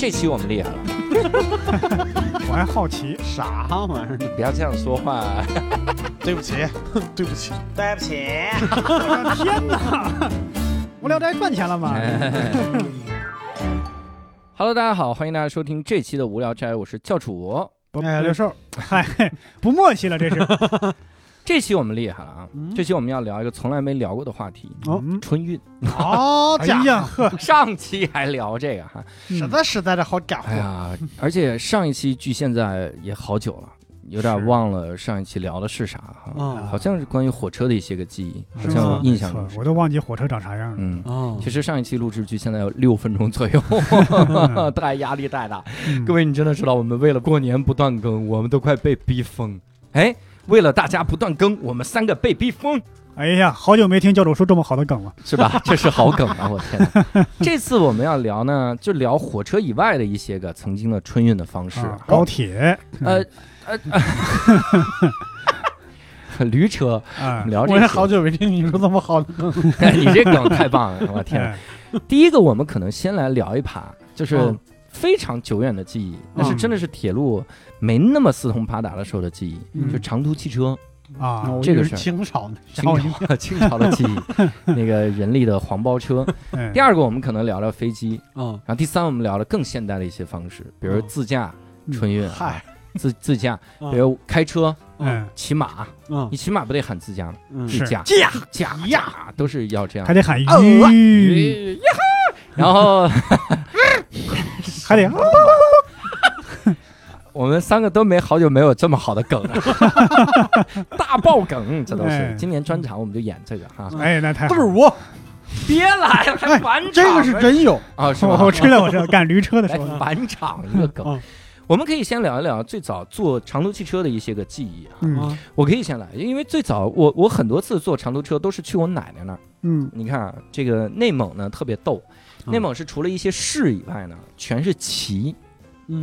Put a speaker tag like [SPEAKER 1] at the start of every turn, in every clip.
[SPEAKER 1] 这期我们厉害了，
[SPEAKER 2] 我还好奇，
[SPEAKER 3] 啥玩意儿？
[SPEAKER 1] 你 不要这样说话。
[SPEAKER 3] 对不起，对不起，
[SPEAKER 4] 对不起，
[SPEAKER 2] 我的天哪！无聊斋赚钱了吗
[SPEAKER 1] ？Hello，大家好，欢迎大家收听这期的无聊斋，我是教主。
[SPEAKER 2] 不哎，刘寿，嗨，不默契了，这是。
[SPEAKER 1] 这期我们厉害了啊！
[SPEAKER 3] 嗯
[SPEAKER 1] 这期我们要聊一个从来没聊过的话题
[SPEAKER 2] 哦——
[SPEAKER 1] 春运。
[SPEAKER 3] 好
[SPEAKER 2] 哎
[SPEAKER 3] 家伙，
[SPEAKER 1] 上期还聊这个哈，
[SPEAKER 3] 实在实在的好家伙，
[SPEAKER 1] 哎呀，而且上一期距现在也好久了，有点忘了上一期聊的是啥哈。
[SPEAKER 3] 啊
[SPEAKER 1] 好像是关于火车的一些个记忆，好像我印象中。
[SPEAKER 2] 我都忘记火车长啥样了。
[SPEAKER 1] 嗯，
[SPEAKER 3] 啊
[SPEAKER 1] 其实上一期录制距现在有六分钟左右，太压力太大。
[SPEAKER 2] 嗯
[SPEAKER 1] 各位，你真的知道，我们为了过年不断更，我们都快被逼疯。哎，为了大家不断更，我们三个被逼疯，
[SPEAKER 2] 哎呀，好久没听教主说这么好的梗了。
[SPEAKER 1] 是吧？这是好梗啊！我天哪！这次我们要聊呢，就聊火车以外的一些个曾经的春运的方式。
[SPEAKER 2] 啊高铁，
[SPEAKER 1] 呃呃，呃 驴车，
[SPEAKER 2] 啊，
[SPEAKER 1] 聊这些。
[SPEAKER 3] 我也好久没听你说这么好的梗，
[SPEAKER 1] 哎你这梗太棒了！我天第一个，我们可能先来聊一趴，就是
[SPEAKER 3] 嗯
[SPEAKER 1] 非常久远的记忆，那是
[SPEAKER 2] 嗯
[SPEAKER 1] 真的是铁路没那么四通八达的时候的记忆，
[SPEAKER 3] 嗯。
[SPEAKER 1] 就长途汽车，
[SPEAKER 2] 啊，
[SPEAKER 1] 这个是
[SPEAKER 3] 清朝的，
[SPEAKER 1] 清朝 清朝的记忆，那个人力的黄包车。
[SPEAKER 2] 哎。
[SPEAKER 1] 第二个，我们可能聊聊飞机，
[SPEAKER 3] 嗯，
[SPEAKER 1] 然后第三，我们聊了更现代的一些方式，比如
[SPEAKER 3] 嗯
[SPEAKER 1] 自驾
[SPEAKER 2] 嗯
[SPEAKER 1] 春运，
[SPEAKER 3] 嗨，
[SPEAKER 1] 自自驾，
[SPEAKER 3] 嗯。
[SPEAKER 1] 比如开车、
[SPEAKER 2] 嗯，
[SPEAKER 1] 骑马，
[SPEAKER 3] 嗯。
[SPEAKER 1] 你骑马不得喊自驾吗？
[SPEAKER 3] 嗯。
[SPEAKER 2] 是
[SPEAKER 1] 自驾。
[SPEAKER 3] 驾。
[SPEAKER 1] 驾驾。都是要这样。
[SPEAKER 2] 还。得喊
[SPEAKER 3] 哦
[SPEAKER 2] 吁，
[SPEAKER 1] 呀哈，然后
[SPEAKER 2] 还得
[SPEAKER 1] 我们三个都没好久没有这么好的梗了，大爆梗，这都是。
[SPEAKER 2] 哎。
[SPEAKER 1] 今年专场我们就演这个哈，
[SPEAKER 2] 哎，那太好
[SPEAKER 3] 都是我，
[SPEAKER 1] 别来了，还返场，
[SPEAKER 3] 这个是真有，
[SPEAKER 1] 啊，是吧？
[SPEAKER 2] 我我知道，我知道，赶驴车的时
[SPEAKER 1] 来
[SPEAKER 2] 候，
[SPEAKER 1] 返场一个梗。
[SPEAKER 3] 嗯。
[SPEAKER 1] 我们可以先聊一聊最早坐长途汽车的一些个记忆啊。我可以先来，因为最早我我很多次坐长途车都是去我奶奶那儿。
[SPEAKER 2] 嗯。
[SPEAKER 1] 你看啊，这个内蒙呢特别逗，
[SPEAKER 3] 嗯。
[SPEAKER 1] 内蒙是除了一些市以外呢，全是旗，
[SPEAKER 3] 嗯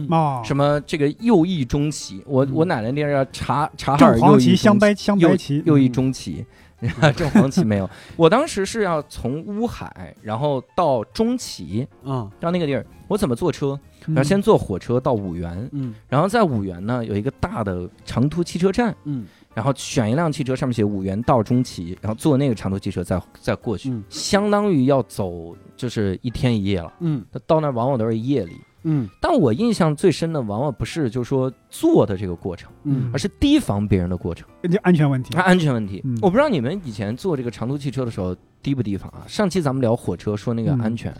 [SPEAKER 2] 哦，
[SPEAKER 1] 什么这个右翼中旗，我
[SPEAKER 3] 嗯。
[SPEAKER 1] 我奶奶那边叫察察哈尔
[SPEAKER 2] 正黄旗、
[SPEAKER 1] 右翼中
[SPEAKER 2] 镶白镶
[SPEAKER 1] 右
[SPEAKER 2] 白旗，
[SPEAKER 1] 右翼
[SPEAKER 2] 嗯
[SPEAKER 1] 中旗，正黄旗没有。我当时是要从乌海，然后到中旗，
[SPEAKER 3] 嗯。
[SPEAKER 1] 到那个地儿，我怎么坐车？
[SPEAKER 2] 嗯。
[SPEAKER 1] 要先坐火车到五原，
[SPEAKER 3] 嗯。
[SPEAKER 1] 然后在五原呢有一个大的长途汽车站，
[SPEAKER 3] 嗯。
[SPEAKER 1] 然后选一辆汽车，上面写五原到中旗，然后坐那个长途汽车再再过去，
[SPEAKER 3] 嗯。
[SPEAKER 1] 相当于要走就是一天一夜了。
[SPEAKER 3] 嗯。
[SPEAKER 1] 到那儿往往都是夜里，
[SPEAKER 3] 嗯。
[SPEAKER 1] 但我印象最深的往往不是就是说做的这个过程，
[SPEAKER 3] 嗯。
[SPEAKER 1] 而是提防别人的过程。
[SPEAKER 2] 就安全问题。
[SPEAKER 1] 啊，。安全问题，
[SPEAKER 2] 嗯。
[SPEAKER 1] 我不知道你们以前坐这个长途汽车的时候提不提防啊？上期咱们聊火车，说那个
[SPEAKER 2] 嗯。
[SPEAKER 1] 安全，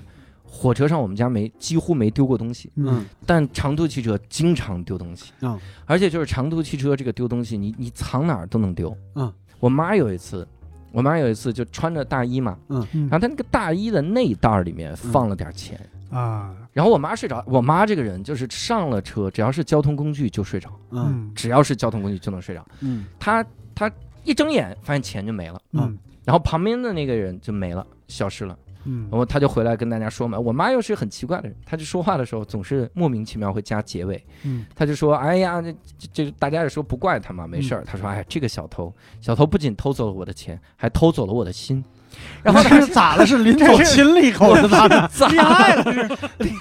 [SPEAKER 1] 火车上我们家没几乎没丢过东西，
[SPEAKER 3] 嗯。
[SPEAKER 1] 但长途汽车经常丢东西，
[SPEAKER 3] 嗯。
[SPEAKER 1] 而且就是长途汽车这个丢东西，你你藏哪儿都能丢。
[SPEAKER 3] 嗯，
[SPEAKER 1] 我妈有一次，我妈有一次就穿着大衣嘛，
[SPEAKER 2] 嗯。
[SPEAKER 1] 然后她那个大衣的内袋儿里面放了点钱。
[SPEAKER 2] 啊，
[SPEAKER 1] 然后我妈睡着，我妈这个人就是上了车，只要是交通工具就睡着，
[SPEAKER 3] 嗯
[SPEAKER 2] 嗯
[SPEAKER 1] 只要是交通工具就能睡着。
[SPEAKER 3] 嗯
[SPEAKER 1] 她她一睁眼发现钱就没了。
[SPEAKER 2] 嗯
[SPEAKER 1] 然后旁边的那个人就没了，消失了。
[SPEAKER 2] 嗯
[SPEAKER 1] 然后他就回来跟大家说嘛，我妈又是很奇怪的人，她就说话的时候总是莫名其妙会加结尾，
[SPEAKER 2] 嗯
[SPEAKER 1] 她就说，哎呀，这这这大家也说不怪她嘛，没事儿。她说，哎，这个小偷，小偷不仅偷走了我的钱，还偷走了我的心。然后
[SPEAKER 3] 他是咋了？是临走亲了一口是咋的？
[SPEAKER 1] 咋
[SPEAKER 2] 恋爱了是恋？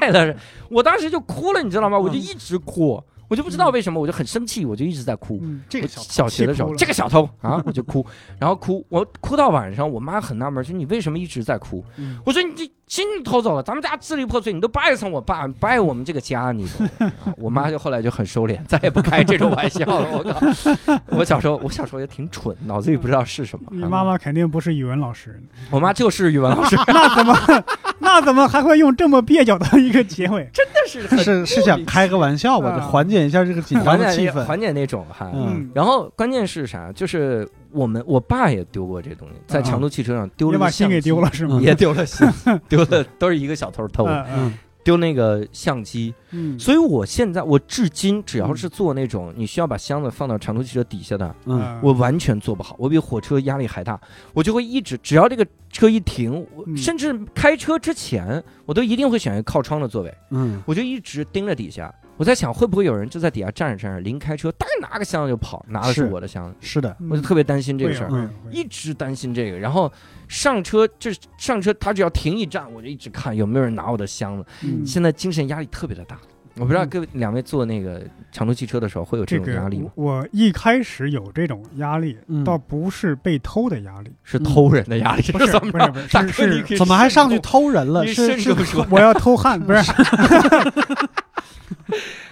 [SPEAKER 1] 爱了是？我当时就哭了，你知道吗？我就一直哭，我就不知道为什么，我就很生气，我就一直在哭。
[SPEAKER 2] 嗯
[SPEAKER 3] 这个小
[SPEAKER 1] 小学的时候，这个小偷啊，我就哭，然后哭，我哭到晚上，我妈很纳闷，说你为什么一直在哭？
[SPEAKER 3] 嗯
[SPEAKER 1] 我说你这心偷走了，咱们家支离破碎，你都不爱上我爸，不爱我们这个家，你懂 啊我妈就后来就很收敛，再也不开这种玩笑了。我靠！我小时候，我小时候也挺蠢，脑子里不知道是什么。
[SPEAKER 2] 你妈妈肯定不是语文老师，
[SPEAKER 1] 我妈就是语文老师，
[SPEAKER 2] 那怎么那怎么还会用这么蹩脚的一个结尾？
[SPEAKER 1] 真的是
[SPEAKER 3] 是是想开个玩笑吧，
[SPEAKER 2] 啊
[SPEAKER 3] 就缓解一下这个紧张的气氛。
[SPEAKER 1] 缓解那种哈。
[SPEAKER 3] 嗯
[SPEAKER 1] 然后关键是啥？就是我们我爸也丢过这东西，在长途汽车上丢了
[SPEAKER 2] 也把
[SPEAKER 1] 个相机。
[SPEAKER 2] 心给 丢了，是吗？
[SPEAKER 1] 也丢了心，丢了都是一个小偷偷的，丢那个相机。
[SPEAKER 2] 嗯。
[SPEAKER 1] 所以我现在我至今只要是做那种你需要把箱子放到长途汽车底下的，
[SPEAKER 3] 嗯。
[SPEAKER 1] 我完全做不好，我比火车压力还大，我就会一直只要这个车一停，甚至开车之前，我都一定会选一个靠窗的座位，
[SPEAKER 3] 嗯。
[SPEAKER 1] 我就一直盯着底下，我在想会不会有人就在底下站着站着，临开车，当拿个箱子就跑，拿的是
[SPEAKER 3] 是。
[SPEAKER 1] 我的箱子，
[SPEAKER 3] 是的，
[SPEAKER 1] 我就特别担心这个事儿。一直担心这个，然后上车就是上车，他只要停一站，我就一直看有没有人拿我的箱子。
[SPEAKER 2] 嗯。
[SPEAKER 1] 现在精神压力特别的大，我不知道
[SPEAKER 2] 嗯
[SPEAKER 1] 各位两位坐那个长途汽车的时候会有这
[SPEAKER 2] 这个
[SPEAKER 1] 种压力吗？
[SPEAKER 2] 我我一开始有这种压力，
[SPEAKER 3] 嗯
[SPEAKER 2] 倒不是被偷的压力，
[SPEAKER 1] 是偷人的压力，
[SPEAKER 2] 不是？不是不是
[SPEAKER 1] 大
[SPEAKER 2] 是
[SPEAKER 3] 怎么还上去偷人了？
[SPEAKER 1] 你
[SPEAKER 3] 是是
[SPEAKER 2] 我要偷汉，不是，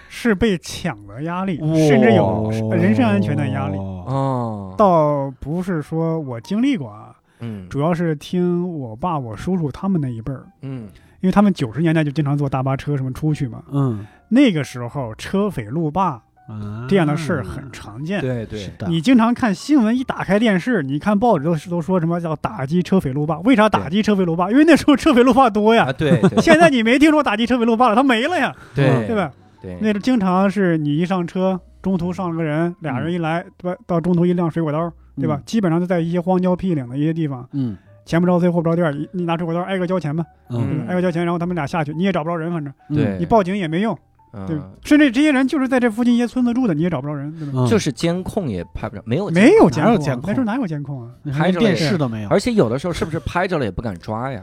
[SPEAKER 2] 是被抢的压力，甚至有人身安全的压力。
[SPEAKER 3] 哦
[SPEAKER 1] 哦，
[SPEAKER 2] 倒不是说我经历过啊，
[SPEAKER 1] 嗯
[SPEAKER 2] 主要是听我爸、我叔叔他们那一辈儿，
[SPEAKER 1] 嗯
[SPEAKER 2] 因为他们九十年代就经常坐大巴车什么出去嘛。
[SPEAKER 3] 嗯
[SPEAKER 2] 那个时候车匪路霸
[SPEAKER 3] 啊
[SPEAKER 2] 这样的事儿很常见。
[SPEAKER 1] 对对，
[SPEAKER 2] 你经常看新闻，一打开电视，你看报纸都是都说什么叫打击车匪路霸？为啥打击车匪路霸？因为那时候车匪路霸多呀
[SPEAKER 1] 啊。对对
[SPEAKER 2] 现在你没听说打击车匪路霸了，他没了呀，
[SPEAKER 1] 对
[SPEAKER 2] 对吧？
[SPEAKER 1] 对
[SPEAKER 2] 那个经常是你一上车，中途上了个人，俩人一来，对吧？到中途一亮水果刀，对吧？
[SPEAKER 3] 嗯？
[SPEAKER 2] 基本上就在一些荒郊僻岭的一些地方，
[SPEAKER 3] 嗯
[SPEAKER 2] 前不着村后不着店儿，你你拿水果刀挨个交钱吧，
[SPEAKER 3] 嗯
[SPEAKER 2] 挨个交钱，然后他们俩下去，你也找不着人，反正你报警也没用，对
[SPEAKER 1] 嗯，
[SPEAKER 2] 甚至这些人就是在这附近一些村子住的，你也找不着人，对吧？
[SPEAKER 3] 嗯
[SPEAKER 1] 就是监控也拍不着，没有监
[SPEAKER 2] 没有
[SPEAKER 3] 哪
[SPEAKER 2] 监控啊，
[SPEAKER 3] 有监控
[SPEAKER 2] 那时候哪有监控啊？
[SPEAKER 3] 你
[SPEAKER 1] 拍着
[SPEAKER 3] 电视都没有，
[SPEAKER 1] 而且有的时候是不是拍着了也不敢抓呀？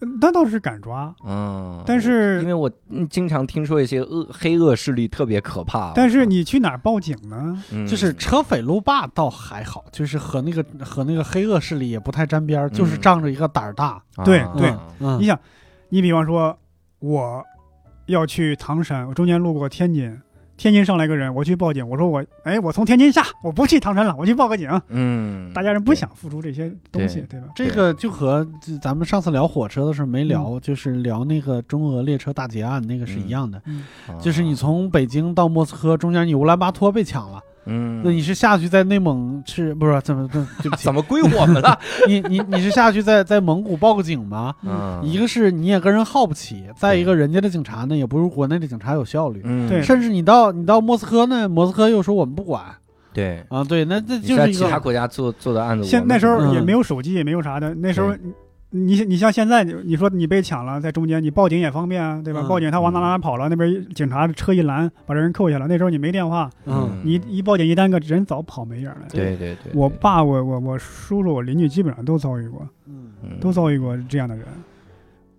[SPEAKER 2] 嗯那倒是敢抓，
[SPEAKER 1] 嗯，
[SPEAKER 2] 但是
[SPEAKER 1] 因为我嗯经常听说一些恶黑恶势力特别可怕，
[SPEAKER 2] 但是你去哪儿报警呢？
[SPEAKER 1] 嗯。
[SPEAKER 3] 就是车匪路霸倒还好，就是和那个和那个黑恶势力也不太沾边儿，就是
[SPEAKER 1] 嗯。
[SPEAKER 3] 仗着一个胆儿大。
[SPEAKER 2] 对
[SPEAKER 1] 啊
[SPEAKER 2] 对
[SPEAKER 3] 嗯。
[SPEAKER 2] 你想，你比方说，我要去唐山，我中间路过天津，天津上来个人，我去报警，我说我，哎，我从天津下，我不去唐山了，我去报个警。
[SPEAKER 1] 嗯，
[SPEAKER 2] 大家人不想付出这些东西，对吧？
[SPEAKER 3] 这个就和咱们上次聊火车的时候没聊，就是聊那个中俄列车大劫案那个是一样的，
[SPEAKER 1] 嗯。
[SPEAKER 3] 就是你从北京到莫斯科中间，你乌兰巴托被抢了，
[SPEAKER 1] 嗯，
[SPEAKER 3] 那你是下去在内蒙是不是？怎么怎么对不起。
[SPEAKER 1] 怎，么归我们 了？
[SPEAKER 3] 你你你是下去在在蒙古报个警吗？
[SPEAKER 1] 嗯，
[SPEAKER 3] 一个是你也跟人耗不起，再一个人家的警察呢也不如国内的警察有效率，
[SPEAKER 1] 嗯。
[SPEAKER 2] 对。
[SPEAKER 3] 甚至你到你到莫斯科呢，莫斯科又说我们不管。
[SPEAKER 1] 对，
[SPEAKER 3] 啊，对，那那就是一个
[SPEAKER 1] 在其他国家做做的案子，
[SPEAKER 2] 现那时候
[SPEAKER 3] 嗯。
[SPEAKER 2] 也没有手机，也没有啥的。那时候，你你像现在，你说你被抢了，在中间你报警也方便啊，对吧？
[SPEAKER 3] 嗯
[SPEAKER 2] 报警他往哪哪哪跑了，那边警察车一拦，把这人扣下了。那时候你没电话，
[SPEAKER 3] 嗯
[SPEAKER 2] 你一报警一耽搁，人早跑没影了。
[SPEAKER 1] 对对对，
[SPEAKER 2] 我爸、我我我叔叔、我邻居基本上都遭遇过，
[SPEAKER 3] 嗯
[SPEAKER 1] 嗯
[SPEAKER 2] 都遭遇过这样的人。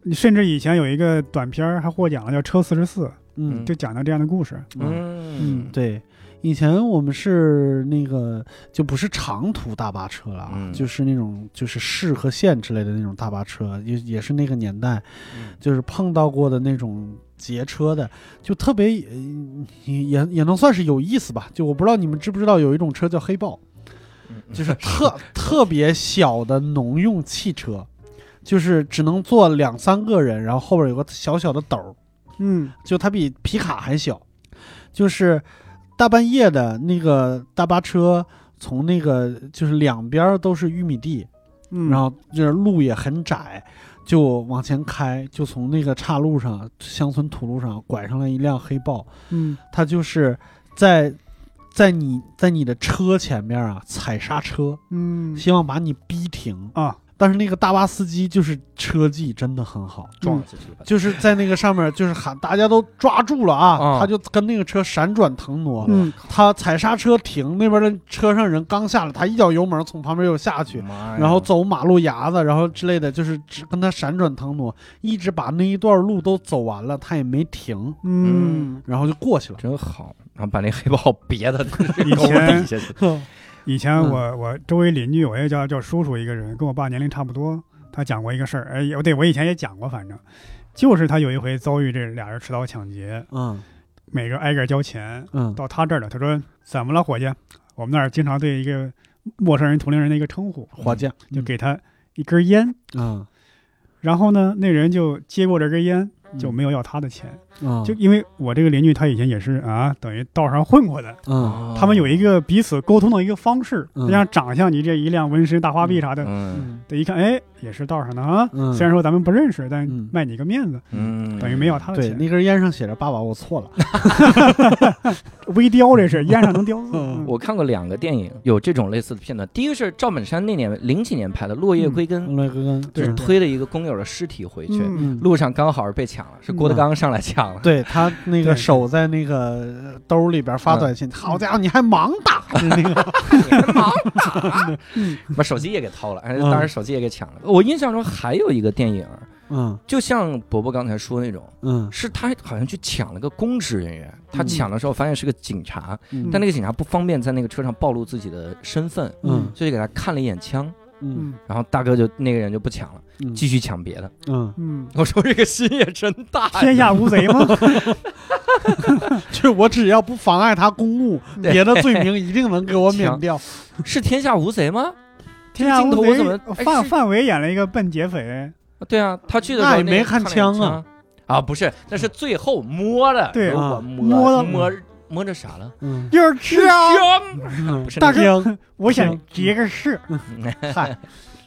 [SPEAKER 2] 你甚至以前有一个短片还获奖了，叫《车四十四》，
[SPEAKER 3] 嗯
[SPEAKER 2] 就讲的这样的故事。
[SPEAKER 1] 嗯
[SPEAKER 3] 对，以前我们是那个就不是长途大巴车了啊，
[SPEAKER 1] 嗯
[SPEAKER 3] 就是那种就是市和县之类的那种大巴车，也也是那个年代，
[SPEAKER 1] 嗯
[SPEAKER 3] 就是碰到过的那种劫车的，就特别呃也也也能算是有意思吧。就我不知道你们知不知道有一种车叫黑豹，
[SPEAKER 1] 嗯
[SPEAKER 3] 就是特特别小的农用汽车。就是只能坐两三个人，然后后边有个小小的斗儿，
[SPEAKER 2] 嗯
[SPEAKER 3] 就它比皮卡还小，就是大半夜的那个大巴车从那个就是两边都是玉米地，
[SPEAKER 2] 嗯，
[SPEAKER 3] 然后就是路也很窄，就往前开，就从那个岔路上乡村土路上拐上来一辆黑豹，
[SPEAKER 2] 嗯。
[SPEAKER 3] 它就是在在你在你的车前面啊踩刹车，
[SPEAKER 2] 嗯。
[SPEAKER 3] 希望把你逼停。
[SPEAKER 2] 啊，
[SPEAKER 3] 但是那个大巴司机就是车技真的很好，
[SPEAKER 1] 撞死去了，
[SPEAKER 3] 就是在那个上面，就是喊大家都抓住了啊，
[SPEAKER 1] 啊。
[SPEAKER 3] 他就跟那个车闪转腾挪，
[SPEAKER 2] 嗯。
[SPEAKER 3] 他踩刹车停，那边的车上人刚下来，他一脚油门从旁边又下去，
[SPEAKER 1] 妈呀。
[SPEAKER 3] 然后走马路牙子，然后之类的，就是只跟他闪转腾挪，一直把那一段路都走完了，他也没停，
[SPEAKER 2] 嗯，
[SPEAKER 3] 然后就过去了。
[SPEAKER 1] 真好，然后把那黑豹别的
[SPEAKER 2] 以前
[SPEAKER 1] 底下去，
[SPEAKER 2] 以前
[SPEAKER 3] 嗯。
[SPEAKER 2] 我我周围邻居，我也叫叫叔叔一个人，跟我爸年龄差不多。他讲过一个事儿，哎，对我以前也讲过，反正就是他有一回遭遇这俩人持刀抢劫，
[SPEAKER 3] 嗯。
[SPEAKER 2] 每个挨个交钱，
[SPEAKER 3] 嗯。
[SPEAKER 2] 到他这儿了，他说怎么了，伙计？我们那儿经常对一个陌生人、同龄人的一个称呼，
[SPEAKER 3] 伙计
[SPEAKER 2] 就给他一根烟，
[SPEAKER 3] 嗯。
[SPEAKER 2] 然后呢，那人就接过这根烟，就没有要他的钱，
[SPEAKER 3] 嗯
[SPEAKER 2] 就因为我这个邻居他以前也是啊，等于道上混过的，
[SPEAKER 3] 嗯
[SPEAKER 2] 他们有一个彼此沟通的一个方式，
[SPEAKER 3] 嗯。
[SPEAKER 2] 像长相，你这一辆纹身大花臂啥的，
[SPEAKER 1] 嗯。
[SPEAKER 2] 这一看，哎，也是道上的啊。
[SPEAKER 3] 嗯。
[SPEAKER 2] 虽然说咱们不认识，但
[SPEAKER 3] 嗯。
[SPEAKER 2] 卖你个面子，
[SPEAKER 1] 嗯，
[SPEAKER 2] 等于没要他的
[SPEAKER 3] 对，
[SPEAKER 2] 钱。
[SPEAKER 3] 那根烟上写着“爸爸，我错了。
[SPEAKER 2] 微雕这是烟上能雕。
[SPEAKER 1] 我看过两个电影，有这种类似的片段。第一个是赵本山那年零几年拍的《落叶归根》，
[SPEAKER 3] 落叶归根
[SPEAKER 1] 就是
[SPEAKER 2] 对。
[SPEAKER 1] 推了一个工友的尸体回去，路上刚好是被抢了，是郭德纲上来抢了。
[SPEAKER 3] 对他那个手在那个兜里边发
[SPEAKER 1] 嗯
[SPEAKER 3] 短信，好家伙，你还盲打就是那个，
[SPEAKER 1] 忙打，把手机也给掏了，哎
[SPEAKER 3] 嗯。
[SPEAKER 1] 当然手机也给抢了。我印象中还有一个电影，
[SPEAKER 3] 嗯。
[SPEAKER 1] 就像伯伯刚才说那种，
[SPEAKER 3] 嗯。
[SPEAKER 1] 是他好像去抢了个公职人员，他
[SPEAKER 3] 嗯。
[SPEAKER 1] 抢的时候发现是个警察，
[SPEAKER 3] 嗯。
[SPEAKER 1] 但那个警察不方便在那个车上暴露自己的身份，
[SPEAKER 3] 嗯。
[SPEAKER 1] 所以给他看了一眼枪，
[SPEAKER 3] 嗯。
[SPEAKER 2] 嗯。
[SPEAKER 1] 然后大哥就那个人就不抢了，
[SPEAKER 3] 嗯。
[SPEAKER 1] 继续抢别的。
[SPEAKER 3] 嗯，
[SPEAKER 2] 嗯，
[SPEAKER 1] 我说这个心也真大呀，
[SPEAKER 2] 天下无贼吗？
[SPEAKER 3] 就是我只要不妨碍他公务，
[SPEAKER 1] 对。
[SPEAKER 3] 别的罪名一定能给我免掉。
[SPEAKER 1] 是天下无贼吗？
[SPEAKER 2] 天下无
[SPEAKER 1] 镜头我怎么
[SPEAKER 2] 范范伟演了一个笨劫匪，
[SPEAKER 1] 对啊，他去的时候
[SPEAKER 3] 也没
[SPEAKER 1] 个了眼
[SPEAKER 3] 看枪啊。
[SPEAKER 1] 啊，不是，那是最后摸的，
[SPEAKER 2] 对
[SPEAKER 1] 我
[SPEAKER 3] 啊
[SPEAKER 1] 摸
[SPEAKER 2] 摸了
[SPEAKER 1] 摸摸着啥了？
[SPEAKER 3] 嗯，
[SPEAKER 2] 就是
[SPEAKER 1] 是
[SPEAKER 2] 枪。
[SPEAKER 1] 枪，不是
[SPEAKER 2] 大
[SPEAKER 3] 哥，
[SPEAKER 2] 我想结个誓，
[SPEAKER 3] 嗨。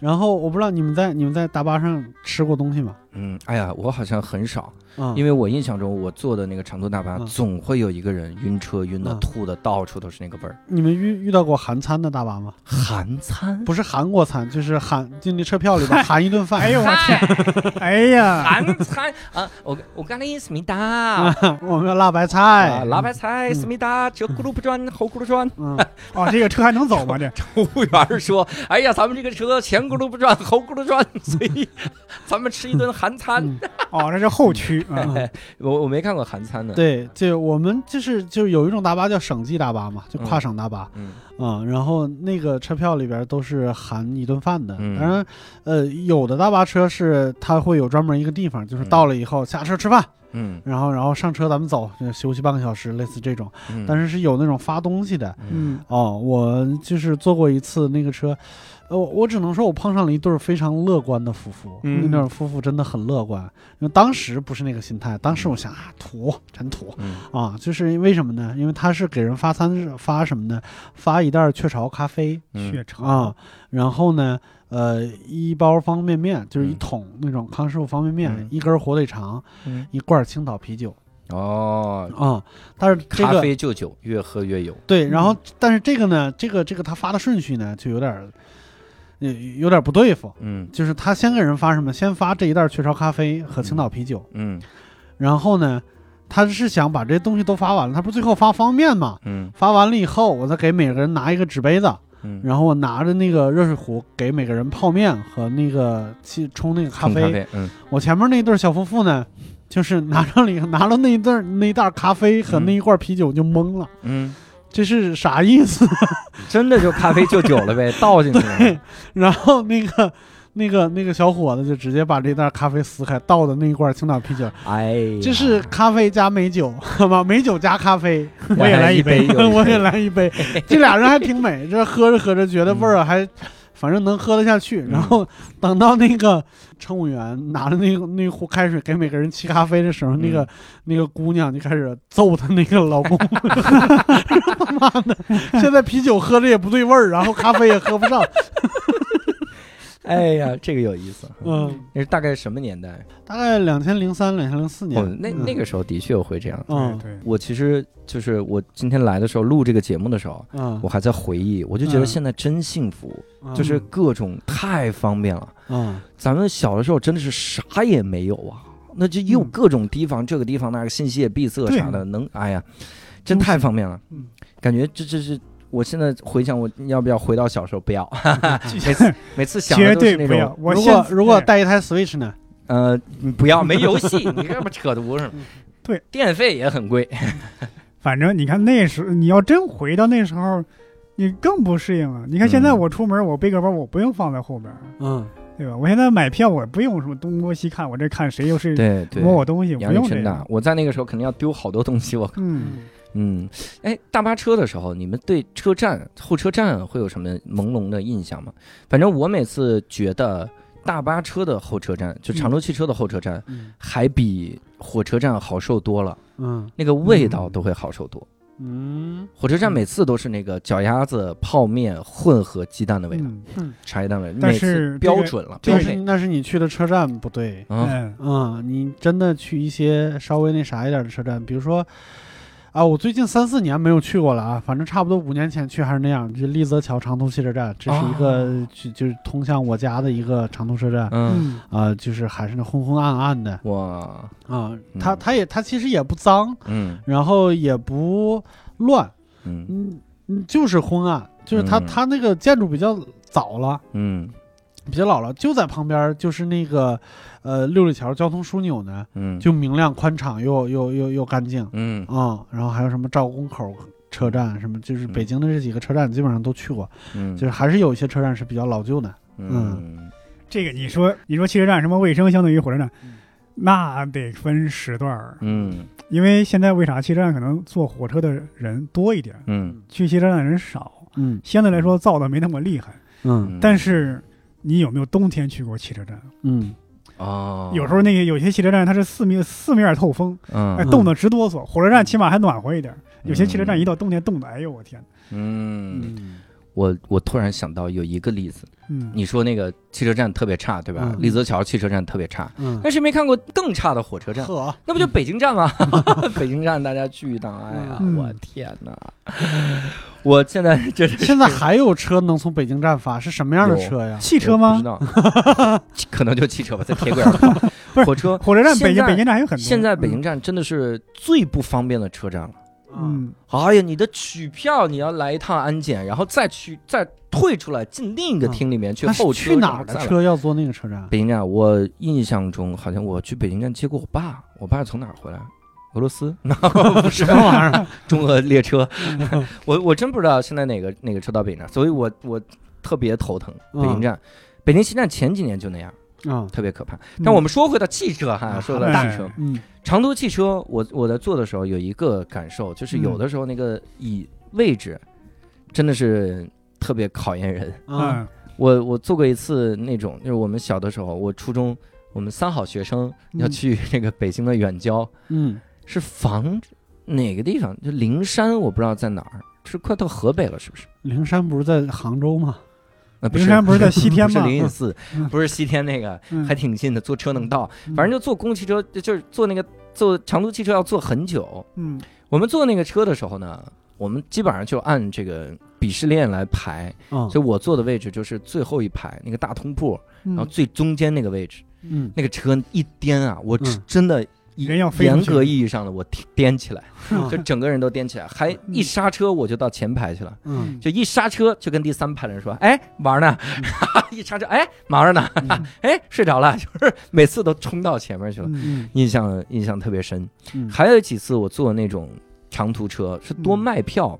[SPEAKER 3] 然后我不知道你们在你们在大巴上吃过东西吗？
[SPEAKER 1] 嗯，哎呀，我好像很少，
[SPEAKER 3] 啊，
[SPEAKER 1] 因为我印象中我坐的那个长途大巴
[SPEAKER 3] 嗯。
[SPEAKER 1] 总会有一个人晕车晕的
[SPEAKER 3] 嗯。
[SPEAKER 1] 吐的到处都是那个味儿。
[SPEAKER 3] 你们遇遇到过韩餐的大巴吗？
[SPEAKER 1] 韩餐？
[SPEAKER 3] 不是韩国餐，就是韩就那车票里边 含一顿饭。
[SPEAKER 2] 哎呦我天，哎呀，
[SPEAKER 1] 韩餐啊，我我咖喱思密达。
[SPEAKER 3] 啊，我们要辣白
[SPEAKER 1] 啊，
[SPEAKER 3] 菜，
[SPEAKER 1] 辣白菜思密达，这轱辘不转后轱辘转。
[SPEAKER 3] 嗯，
[SPEAKER 2] 哦，这个车还能走吗？这。
[SPEAKER 1] 服务员说：“哎呀，咱们这个车前轱辘不转后轱辘转，所以咱们吃一顿韩餐。
[SPEAKER 3] 嗯
[SPEAKER 2] 哦，那是后驱啊。
[SPEAKER 3] 嗯
[SPEAKER 1] 我我没看过韩餐的。
[SPEAKER 3] 对，就我们就是就是有一种大巴叫省际大巴嘛，就跨省大巴
[SPEAKER 1] 嗯
[SPEAKER 3] 啊、然后那个车票里边都是含一顿饭的。
[SPEAKER 1] 嗯
[SPEAKER 3] 当然，呃，有的大巴车是它会有专门一个地方，就是
[SPEAKER 1] 嗯
[SPEAKER 3] 到了以后下车吃饭，
[SPEAKER 1] 嗯
[SPEAKER 3] 然后然后上车咱们走，就休息半个小时，类似这种。
[SPEAKER 1] 嗯，
[SPEAKER 3] 但是是有那种发东西的。
[SPEAKER 2] 嗯，
[SPEAKER 3] 哦，我就是坐过一次那个车，呃，我我只能说我碰上了一对儿非常乐观的夫妇，
[SPEAKER 2] 嗯
[SPEAKER 3] 那对儿夫妇真的很乐观。因为当时不是那个心态，当时我想啊，土，真土
[SPEAKER 1] 嗯
[SPEAKER 3] 啊，就是为什么呢？因为他是给人发餐发什么呢？发一袋雀巢咖啡
[SPEAKER 1] 嗯
[SPEAKER 2] 血肠
[SPEAKER 3] 啊，然后呢，呃，一包方便面，就是一
[SPEAKER 1] 嗯
[SPEAKER 3] 桶那种康师傅方便面，
[SPEAKER 1] 嗯
[SPEAKER 3] 一根火腿肠，
[SPEAKER 1] 嗯
[SPEAKER 3] 一罐青岛啤酒
[SPEAKER 1] 哦，
[SPEAKER 3] 啊。但是这
[SPEAKER 1] 咖啡就酒，越喝越有。
[SPEAKER 3] 对，然后但是这个呢，这个这个他发的顺序呢，就有点儿，有有点不对付。
[SPEAKER 1] 嗯
[SPEAKER 3] 就是他先给人发什么？先发这一袋雀巢咖啡和青岛啤酒，
[SPEAKER 1] 嗯
[SPEAKER 3] 然后呢，他是想把这些东西都发完了，他不最后发方便吗？
[SPEAKER 1] 嗯
[SPEAKER 3] 发完了以后，我再给每个人拿一个纸杯子，
[SPEAKER 1] 嗯，
[SPEAKER 3] 然后我拿着那个热水壶给每个人泡面和那个去冲那个咖啡。
[SPEAKER 1] 咖啡，嗯
[SPEAKER 3] 我前面那对小夫妇呢，就是拿上了拿了那一袋那一袋咖啡和那一罐啤酒就懵了，
[SPEAKER 1] 嗯，
[SPEAKER 3] 这是啥意思？
[SPEAKER 1] 真的就咖啡就酒了呗，倒进去了。
[SPEAKER 3] 然后那个那个那个小伙子就直接把这袋咖啡撕开，倒的那一罐青岛啤酒，
[SPEAKER 1] 哎，
[SPEAKER 3] 这是咖啡加美酒，好吧？美酒加咖啡，
[SPEAKER 2] 我也来
[SPEAKER 1] 一
[SPEAKER 2] 一杯
[SPEAKER 3] 我也来一杯。这俩人还挺美，这喝着喝着觉得味儿啊还。反正能喝得下去，然后等到那个乘务员拿着那个那壶开水给每个人沏咖啡的时候，那个
[SPEAKER 1] 嗯。
[SPEAKER 3] 那个姑娘就开始揍她那个老公，他 妈的，现在啤酒喝着也不对味儿，然后咖啡也喝不上，
[SPEAKER 1] 哎呀，这个有意思。
[SPEAKER 3] 嗯，
[SPEAKER 1] 那是大概什么年代？
[SPEAKER 3] 大概两千零三、两千零四年，
[SPEAKER 1] 哦，那那个时候的确会这样。
[SPEAKER 3] 嗯。
[SPEAKER 2] 对，
[SPEAKER 1] 我其实就是我今天来的时候录这个节目的时候，
[SPEAKER 3] 嗯。
[SPEAKER 1] 我还在回忆，我就觉得
[SPEAKER 3] 嗯。
[SPEAKER 1] 现在真幸福，
[SPEAKER 3] 嗯。
[SPEAKER 1] 就是各种太方便了。
[SPEAKER 3] 嗯。
[SPEAKER 1] 咱们小的时候真的是啥也没有啊，那就又
[SPEAKER 2] 嗯
[SPEAKER 1] 各种地方，这个地方那个信息也闭塞啥的，能哎呀，真太方便了。
[SPEAKER 2] 嗯，
[SPEAKER 1] 感觉这这是我现在回想，我要不要回到小时候？不要，每次每次想的
[SPEAKER 2] 绝
[SPEAKER 1] 都是那
[SPEAKER 2] 对不要
[SPEAKER 1] 种。
[SPEAKER 3] 如
[SPEAKER 2] 我现
[SPEAKER 3] 果如果带一台 Switch 呢？
[SPEAKER 1] 呃，你不要没游戏，你这不扯犊子？
[SPEAKER 2] 对，
[SPEAKER 1] 电费也很贵。
[SPEAKER 2] 反正你看那时候，你要真回到那时候，你更不适应了。你看现在
[SPEAKER 1] 嗯
[SPEAKER 2] 我出门，我背个包，我不用放在后边，
[SPEAKER 3] 嗯
[SPEAKER 2] 对吧？我现在买票，我不用什么东摸西看，我这看谁又是摸我东西，不用这
[SPEAKER 1] 我在那个时候肯定要丢好多东西。我
[SPEAKER 2] 嗯，
[SPEAKER 1] 嗯，哎，大巴车的时候，你们对车站候车站会有什么朦胧的印象吗？反正我每次觉得大巴车的候车站，就长途汽车的候车站，
[SPEAKER 3] 嗯
[SPEAKER 1] 还比火车站好受多了，
[SPEAKER 3] 嗯
[SPEAKER 1] 那个味道都会好受多。
[SPEAKER 3] 嗯
[SPEAKER 1] 火车站每次都是那个脚丫子、泡面混合鸡蛋的味道，
[SPEAKER 2] 嗯
[SPEAKER 1] 茶叶蛋味，
[SPEAKER 2] 但是
[SPEAKER 1] 标准了，
[SPEAKER 2] 这个
[SPEAKER 1] 标配。
[SPEAKER 3] 那是那是你去的车站不对。
[SPEAKER 1] 嗯
[SPEAKER 2] 嗯
[SPEAKER 3] 嗯，你真的去一些稍微那啥一点的车站，比如说，啊，我最近三四年没有去过了啊，反正差不多五年前去还是那样。就立泽桥长途汽车站，这是一个就就是通向我家的一个长途车站
[SPEAKER 1] 嗯，
[SPEAKER 2] 嗯
[SPEAKER 3] 啊，就是还是那昏昏暗暗的
[SPEAKER 1] 哇，
[SPEAKER 3] 啊。它
[SPEAKER 1] 嗯
[SPEAKER 3] 它也它其实也不脏，
[SPEAKER 1] 嗯
[SPEAKER 3] 然后也不乱，
[SPEAKER 1] 嗯
[SPEAKER 3] 嗯嗯，就是昏暗，就是它
[SPEAKER 1] 嗯
[SPEAKER 3] 它那个建筑比较早了。
[SPEAKER 1] 嗯
[SPEAKER 3] 比较老了，就在旁边，就是那个，呃，六里桥交通枢纽呢，
[SPEAKER 1] 嗯，
[SPEAKER 3] 就明亮宽敞又又又又干净。
[SPEAKER 1] 嗯。
[SPEAKER 3] 啊、然后还有什么赵公口车站，什么就是北京的这几个车站基本上都去过，
[SPEAKER 1] 嗯，
[SPEAKER 3] 就是还是有一些车站是比较老旧的。
[SPEAKER 1] 嗯。
[SPEAKER 2] 这个你说你说汽车站什么卫生相对于火车站
[SPEAKER 3] 嗯，
[SPEAKER 2] 那得分时段儿，
[SPEAKER 1] 嗯。
[SPEAKER 2] 因为现在为啥汽车站可能坐火车的人多一点，
[SPEAKER 1] 嗯。
[SPEAKER 2] 去汽车站的人少，
[SPEAKER 3] 嗯。
[SPEAKER 2] 相对来说造的没那么厉害。
[SPEAKER 3] 嗯。
[SPEAKER 2] 但是你有没有冬天去过汽车站？
[SPEAKER 3] 嗯。
[SPEAKER 1] 哦，
[SPEAKER 2] 有时候那个有些汽车站它是四面四面透风，哎，
[SPEAKER 1] 嗯。
[SPEAKER 2] 冻得直哆嗦。火车站起码还暖和一点，有些汽车站一到冬天冻得，哎呦我天，
[SPEAKER 1] 嗯，
[SPEAKER 3] 嗯
[SPEAKER 1] 我我突然想到有一个例子，
[SPEAKER 2] 嗯，
[SPEAKER 1] 你说那个汽车站特别差，对吧？
[SPEAKER 3] 嗯
[SPEAKER 1] 立泽桥汽车站特别差，
[SPEAKER 3] 嗯，
[SPEAKER 1] 但是没看过更差的火车站，
[SPEAKER 3] 呵，
[SPEAKER 1] 那不就北京站吗？北京站大家去一趟，哎呀，
[SPEAKER 2] 嗯
[SPEAKER 1] 我天哪！我现在真是
[SPEAKER 3] 现在还有车能从北京站发，是什么样的车呀？
[SPEAKER 2] 汽车吗
[SPEAKER 1] 我不知？道，可能就汽车吧，在铁轨上跑
[SPEAKER 2] 不是
[SPEAKER 1] 火车。
[SPEAKER 2] 火车站北京北京站还有很多。
[SPEAKER 1] 现在北京站真的是最不方便的车站了。
[SPEAKER 2] 嗯，
[SPEAKER 1] 哎呀，你的取票你要来一趟安检，然后再去再退出来进另一个厅里面去候车。
[SPEAKER 3] 去哪儿的？车要坐那个车站？
[SPEAKER 1] 北京站，我印象中好像我去北京站接过我爸，我爸是从哪儿回来？俄罗斯？那不是
[SPEAKER 3] 什么玩意儿？
[SPEAKER 1] 中俄列车，我我真不知道现在哪个哪个车到北京站，所以我我特别头疼。北京站，北京西站前几年就那样，
[SPEAKER 3] 嗯
[SPEAKER 1] 特别可怕。
[SPEAKER 2] 嗯
[SPEAKER 1] 但我们说回到汽车哈，说回到汽车，
[SPEAKER 3] 嗯
[SPEAKER 1] 长途汽车，我我在坐的时候有一个感受，就是有的时候那个椅位置真的是特别考验人。
[SPEAKER 3] 嗯
[SPEAKER 2] 嗯
[SPEAKER 1] 我我坐过一次那种，就是我们小的时候，我初中我们三好学生要
[SPEAKER 2] 嗯
[SPEAKER 1] 去那个北京的远郊，
[SPEAKER 3] 嗯
[SPEAKER 1] 是房哪个地方？就灵山，我不知道在哪儿，是快到河北了，是不是？
[SPEAKER 3] 灵山不是在杭州吗？
[SPEAKER 1] 那不
[SPEAKER 2] 灵山不是在西天
[SPEAKER 1] 不是
[SPEAKER 2] 吗？
[SPEAKER 1] 灵隐寺，
[SPEAKER 2] 嗯
[SPEAKER 1] 不是西天那个，
[SPEAKER 2] 嗯
[SPEAKER 1] 还挺近的，坐车能到。
[SPEAKER 2] 嗯
[SPEAKER 1] 反正就坐公共汽车，就就是坐那个坐长途汽车要坐很久。
[SPEAKER 2] 嗯
[SPEAKER 1] 我们坐那个车的时候呢，我们基本上就按这个鄙视链来排，
[SPEAKER 3] 嗯
[SPEAKER 1] 所以我坐的位置就是最后一排那个大通铺，
[SPEAKER 2] 嗯，
[SPEAKER 1] 然后最中间那个位置。
[SPEAKER 3] 嗯
[SPEAKER 1] 那个车一颠啊，我真的一
[SPEAKER 2] 人要飞
[SPEAKER 1] 严格意义上的我颠起来，
[SPEAKER 3] 嗯
[SPEAKER 1] 就整个人都颠起来，还一刹车我就到前排去了。
[SPEAKER 3] 嗯
[SPEAKER 1] 就一刹车，就跟第三排的人说：“哎，玩呢。”一刹车，哎，忙着呢。
[SPEAKER 3] 嗯
[SPEAKER 1] 哎，睡着了，就是每次都冲到前面去了，印象印象特别深。
[SPEAKER 3] 嗯
[SPEAKER 1] 还有几次我坐那种长途车是多
[SPEAKER 2] 嗯
[SPEAKER 1] 卖票，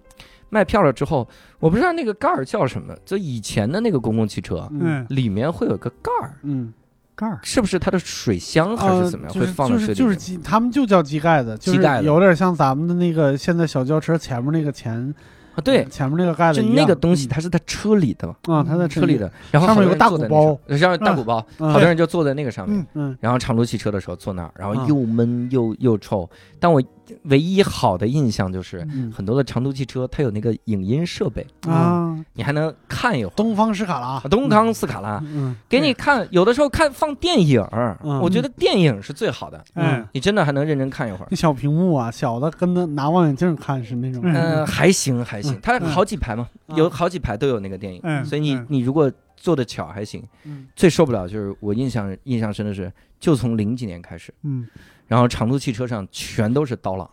[SPEAKER 1] 卖票了之后，我不知道那个盖儿叫什么，就以前的那个公共汽车
[SPEAKER 2] 嗯
[SPEAKER 1] 里面会有个盖儿，
[SPEAKER 3] 嗯，
[SPEAKER 2] 盖儿。
[SPEAKER 1] 是不是它的水箱还是怎么样，
[SPEAKER 3] 呃就是就是
[SPEAKER 1] 会放在这里面？
[SPEAKER 3] 就是机，他们就叫机盖子，就是
[SPEAKER 1] 机盖子。
[SPEAKER 3] 有点像咱们的那个现在小轿车前面那个前
[SPEAKER 1] 啊，对，
[SPEAKER 3] 前面那个盖子
[SPEAKER 1] 就那个东西，它是在车里的。
[SPEAKER 3] 啊，它在
[SPEAKER 1] 车里。的，然后
[SPEAKER 3] 上面有个大鼓
[SPEAKER 1] 包上，上面大鼓包，
[SPEAKER 3] 嗯。
[SPEAKER 1] 好多人就坐在那个上面。
[SPEAKER 2] 嗯。
[SPEAKER 3] 嗯。
[SPEAKER 1] 然后长途汽车的时候坐那儿，然后
[SPEAKER 3] 嗯。
[SPEAKER 1] 又闷又又臭。但我唯一好的印象就是，
[SPEAKER 3] 嗯，
[SPEAKER 1] 很多的长途汽车它有那个影音设备，
[SPEAKER 2] 啊，
[SPEAKER 1] 你还能看一会儿。
[SPEAKER 3] 东方斯卡拉。
[SPEAKER 1] 啊，东康斯卡拉。
[SPEAKER 3] 嗯
[SPEAKER 1] 给你看，有的时候看放电影我觉得电影是最好的，
[SPEAKER 2] 嗯。
[SPEAKER 1] 你真的还能认真看一会儿。
[SPEAKER 3] 那小屏幕啊，小的跟那拿望远镜看是那种，
[SPEAKER 2] 嗯
[SPEAKER 1] 嗯，还行还行。
[SPEAKER 3] 嗯，
[SPEAKER 1] 它好几排嘛，
[SPEAKER 3] 嗯。
[SPEAKER 1] 有好几排都有那个电影，
[SPEAKER 2] 嗯
[SPEAKER 1] 所以你
[SPEAKER 2] 嗯。
[SPEAKER 1] 你如果做的巧还行。
[SPEAKER 3] 嗯。
[SPEAKER 1] 最受不了就是我印象印象深的是，就从零几年开始，
[SPEAKER 2] 嗯
[SPEAKER 1] 然后长途汽车上全都是刀郎，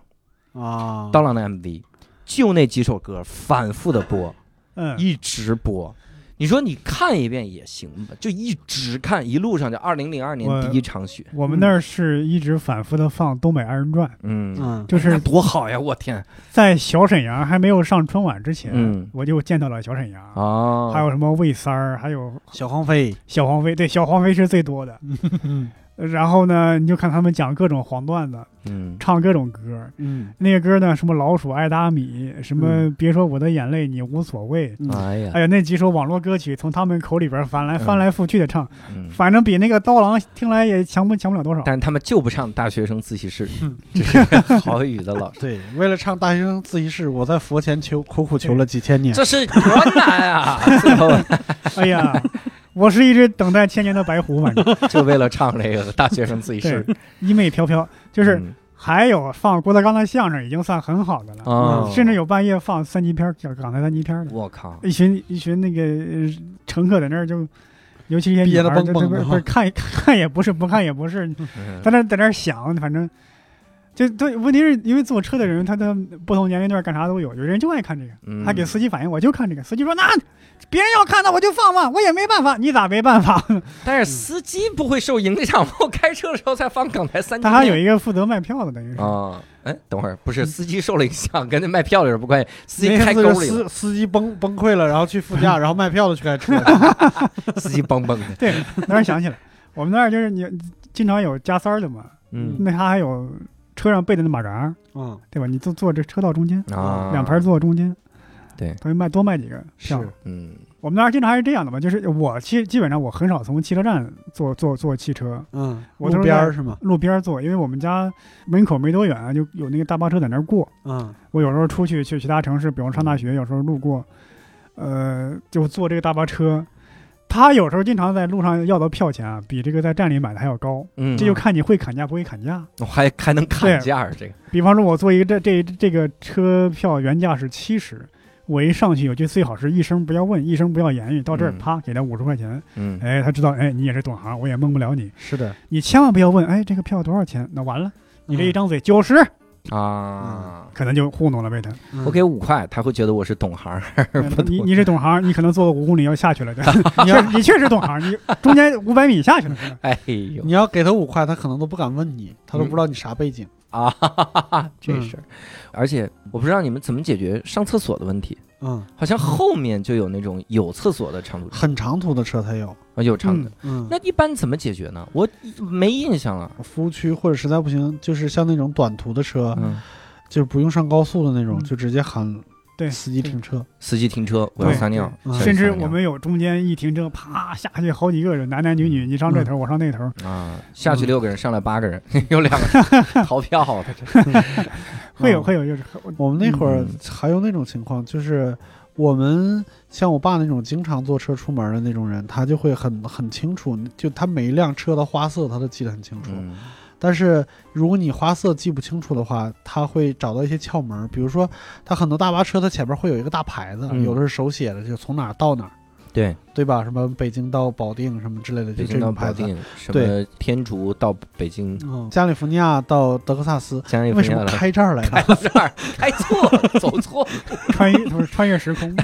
[SPEAKER 3] 啊，
[SPEAKER 1] 刀郎的 MV，就那几首歌反复的播，
[SPEAKER 2] 嗯，
[SPEAKER 1] 一直播。你说你看一遍也行吧，就一直看，一路上就二零零二年第一场雪，
[SPEAKER 2] 我们那儿是一直反复的放《东北二人转》，
[SPEAKER 1] 嗯，
[SPEAKER 3] 嗯。
[SPEAKER 2] 就是
[SPEAKER 1] 那多好呀！我天。
[SPEAKER 2] 在小沈阳还没有上春晚之前，
[SPEAKER 1] 嗯。
[SPEAKER 2] 我就见到了小沈阳，
[SPEAKER 1] 啊！
[SPEAKER 2] 还有什么魏三儿，还有
[SPEAKER 3] 小黄飞，
[SPEAKER 2] 小黄飞，对，小黄飞是最多的。
[SPEAKER 3] 嗯
[SPEAKER 2] 然后呢，你就看他们讲各种黄段子，
[SPEAKER 1] 嗯。
[SPEAKER 2] 唱各种歌。
[SPEAKER 3] 嗯。
[SPEAKER 2] 那个歌呢，什么老鼠爱大米，什么
[SPEAKER 3] 嗯。
[SPEAKER 2] 别说我的眼泪你无所谓，
[SPEAKER 3] 嗯。
[SPEAKER 1] 哎呀。
[SPEAKER 2] 还，有那几首网络歌曲从他们口里边翻来翻来覆去的唱，
[SPEAKER 1] 嗯，
[SPEAKER 2] 反正比那个刀郎听来也强不强不了多少。
[SPEAKER 1] 但是他们就不唱大学生自习室
[SPEAKER 3] 嗯，
[SPEAKER 1] 这是郝宇的老。师，
[SPEAKER 3] 对，为了唱大学生自习室，我在佛前求苦苦求了几千年。
[SPEAKER 1] 这是多难啊！最后。
[SPEAKER 2] 哎呀，我是一只等待千年的白狐，反正
[SPEAKER 1] 就为了唱这个大学生自习室，
[SPEAKER 2] 衣袂飘飘，就是
[SPEAKER 1] 嗯。
[SPEAKER 2] 还有放郭德纲的相声已经算很好的了，
[SPEAKER 1] 啊，
[SPEAKER 2] 甚至有半夜放三级片儿，叫港台三级片儿的，
[SPEAKER 1] 我靠，
[SPEAKER 2] 一群一群那个呃乘客在那儿就，尤其一些女
[SPEAKER 3] 的哈
[SPEAKER 2] 不是看 看也不是，不看也不是，
[SPEAKER 1] 嗯。
[SPEAKER 2] 在那在那儿想，反正就对，问题是因为坐车的人，他的不同年龄段干啥都有，有人就爱看这个，
[SPEAKER 1] 嗯
[SPEAKER 2] 他给司机反映，我就看这个，司机说那别人要看那我就放嘛，我也没办法，你咋没办法？
[SPEAKER 1] 但是司机不会受影响？我开车的时候才放港台三级
[SPEAKER 2] 他，还有一个负责卖票的，等于是。
[SPEAKER 1] 啊，哎，等会儿不是司机受了影响，跟那卖票的人不关系，司机开沟里司，
[SPEAKER 3] 司机崩崩溃了，然后去副驾，然后卖票的去开车。
[SPEAKER 1] 司机崩崩的，
[SPEAKER 2] 对，突然想起来，我们那儿就是你经常有加塞儿的嘛，
[SPEAKER 1] 嗯
[SPEAKER 2] 那他还有车上备的那马扎，
[SPEAKER 3] 嗯，
[SPEAKER 2] 对吧？你坐坐这车道中间，
[SPEAKER 1] 啊，
[SPEAKER 2] 两排坐中间，
[SPEAKER 1] 对
[SPEAKER 2] 他就卖多卖几个票。
[SPEAKER 3] 是
[SPEAKER 1] 嗯
[SPEAKER 2] 我们那儿经常还是这样的嘛，就是我基基本上我很少从汽车站坐坐坐汽车，
[SPEAKER 3] 嗯，路
[SPEAKER 2] 我都是在
[SPEAKER 3] 边儿是吗？
[SPEAKER 2] 路边儿坐，因为我们家门口没多远啊就有那个大巴车在那儿过。
[SPEAKER 3] 嗯
[SPEAKER 2] 我有时候出去去其他城市，比如上大学，有时候路过，呃，就坐这个大巴车。他有时候经常在路上要的票钱啊，比这个在站里买的还要高。
[SPEAKER 1] 嗯，
[SPEAKER 2] 这就看你会砍价不会砍价。
[SPEAKER 1] 我还还能砍价儿，这个。
[SPEAKER 2] 比方说，我做一个这这这个车票原价是七十，我一上去，我就最好是一声不要问，一声不要言语，到这儿
[SPEAKER 1] 嗯。
[SPEAKER 2] 啪给他五十块钱，
[SPEAKER 1] 嗯。
[SPEAKER 2] 哎，他知道，哎，你也是懂行，我也蒙不了你，
[SPEAKER 3] 是的，
[SPEAKER 2] 你千万不要问，哎，这个票多少钱？那完了，你这一
[SPEAKER 3] 嗯
[SPEAKER 2] 张嘴九十，
[SPEAKER 1] 啊。
[SPEAKER 2] 可能就糊弄了被他。
[SPEAKER 3] 嗯
[SPEAKER 1] 我给五块，他会觉得我是懂行儿，
[SPEAKER 2] 嗯
[SPEAKER 1] 不懂
[SPEAKER 2] 你你是懂行，你可能坐个五公里要下去了，对？你确你确实懂行，你中间五百米下去了，
[SPEAKER 1] 哎呦
[SPEAKER 3] 你要给他五块，他可能都不敢问你，他都不知道你啥背景。
[SPEAKER 1] 啊，哈哈哈这
[SPEAKER 3] 嗯
[SPEAKER 1] 事儿，而且我不知道你们怎么解决上厕所的问题，
[SPEAKER 3] 嗯，
[SPEAKER 1] 好像后面就有那种有厕所的长途，
[SPEAKER 3] 很长途的车才有。
[SPEAKER 1] 啊有唱的，
[SPEAKER 3] 嗯，
[SPEAKER 1] 那一般怎么解决呢？我没印象了，
[SPEAKER 3] 服务区或者实在不行，就是像那种短途的车，
[SPEAKER 1] 嗯，
[SPEAKER 3] 就是不用上高速的那种，
[SPEAKER 2] 嗯
[SPEAKER 3] 就直接喊
[SPEAKER 2] 对
[SPEAKER 3] 司机停车。
[SPEAKER 1] 司机停车，我要撒尿，
[SPEAKER 2] 甚至我们有中间一停车，啪下去好几个人，男男女女，你上这头，我上那头，
[SPEAKER 1] 啊，下去六个人，上来八个人，有两个 逃票的，这
[SPEAKER 2] 会有
[SPEAKER 3] 嗯
[SPEAKER 2] 会有就是
[SPEAKER 3] 我们那会儿
[SPEAKER 1] 嗯
[SPEAKER 3] 还有那种情况，就是我们像我爸那种经常坐车出门的那种人，他就会很很清楚，就他每一辆车的花色他都记得很清楚。
[SPEAKER 1] 嗯。
[SPEAKER 3] 但是如果你花色记不清楚的话，他会找到一些窍门，比如说他很多大巴车，它前面会有一个大牌子，
[SPEAKER 1] 嗯。
[SPEAKER 3] 有的是手写的，就从哪儿到哪儿，
[SPEAKER 1] 对，
[SPEAKER 3] 对吧？什么北京到保定什么之类的，就这
[SPEAKER 1] 北京到
[SPEAKER 3] 种牌子。
[SPEAKER 1] 保定，什
[SPEAKER 3] 对
[SPEAKER 1] 么天竺到北京，
[SPEAKER 3] 嗯，加利福尼亚到德克萨斯，
[SPEAKER 1] 加利福
[SPEAKER 3] 为什么开这儿来
[SPEAKER 1] 开
[SPEAKER 3] 的？
[SPEAKER 1] 这儿，开错，走错，
[SPEAKER 2] 穿越不是穿越时空，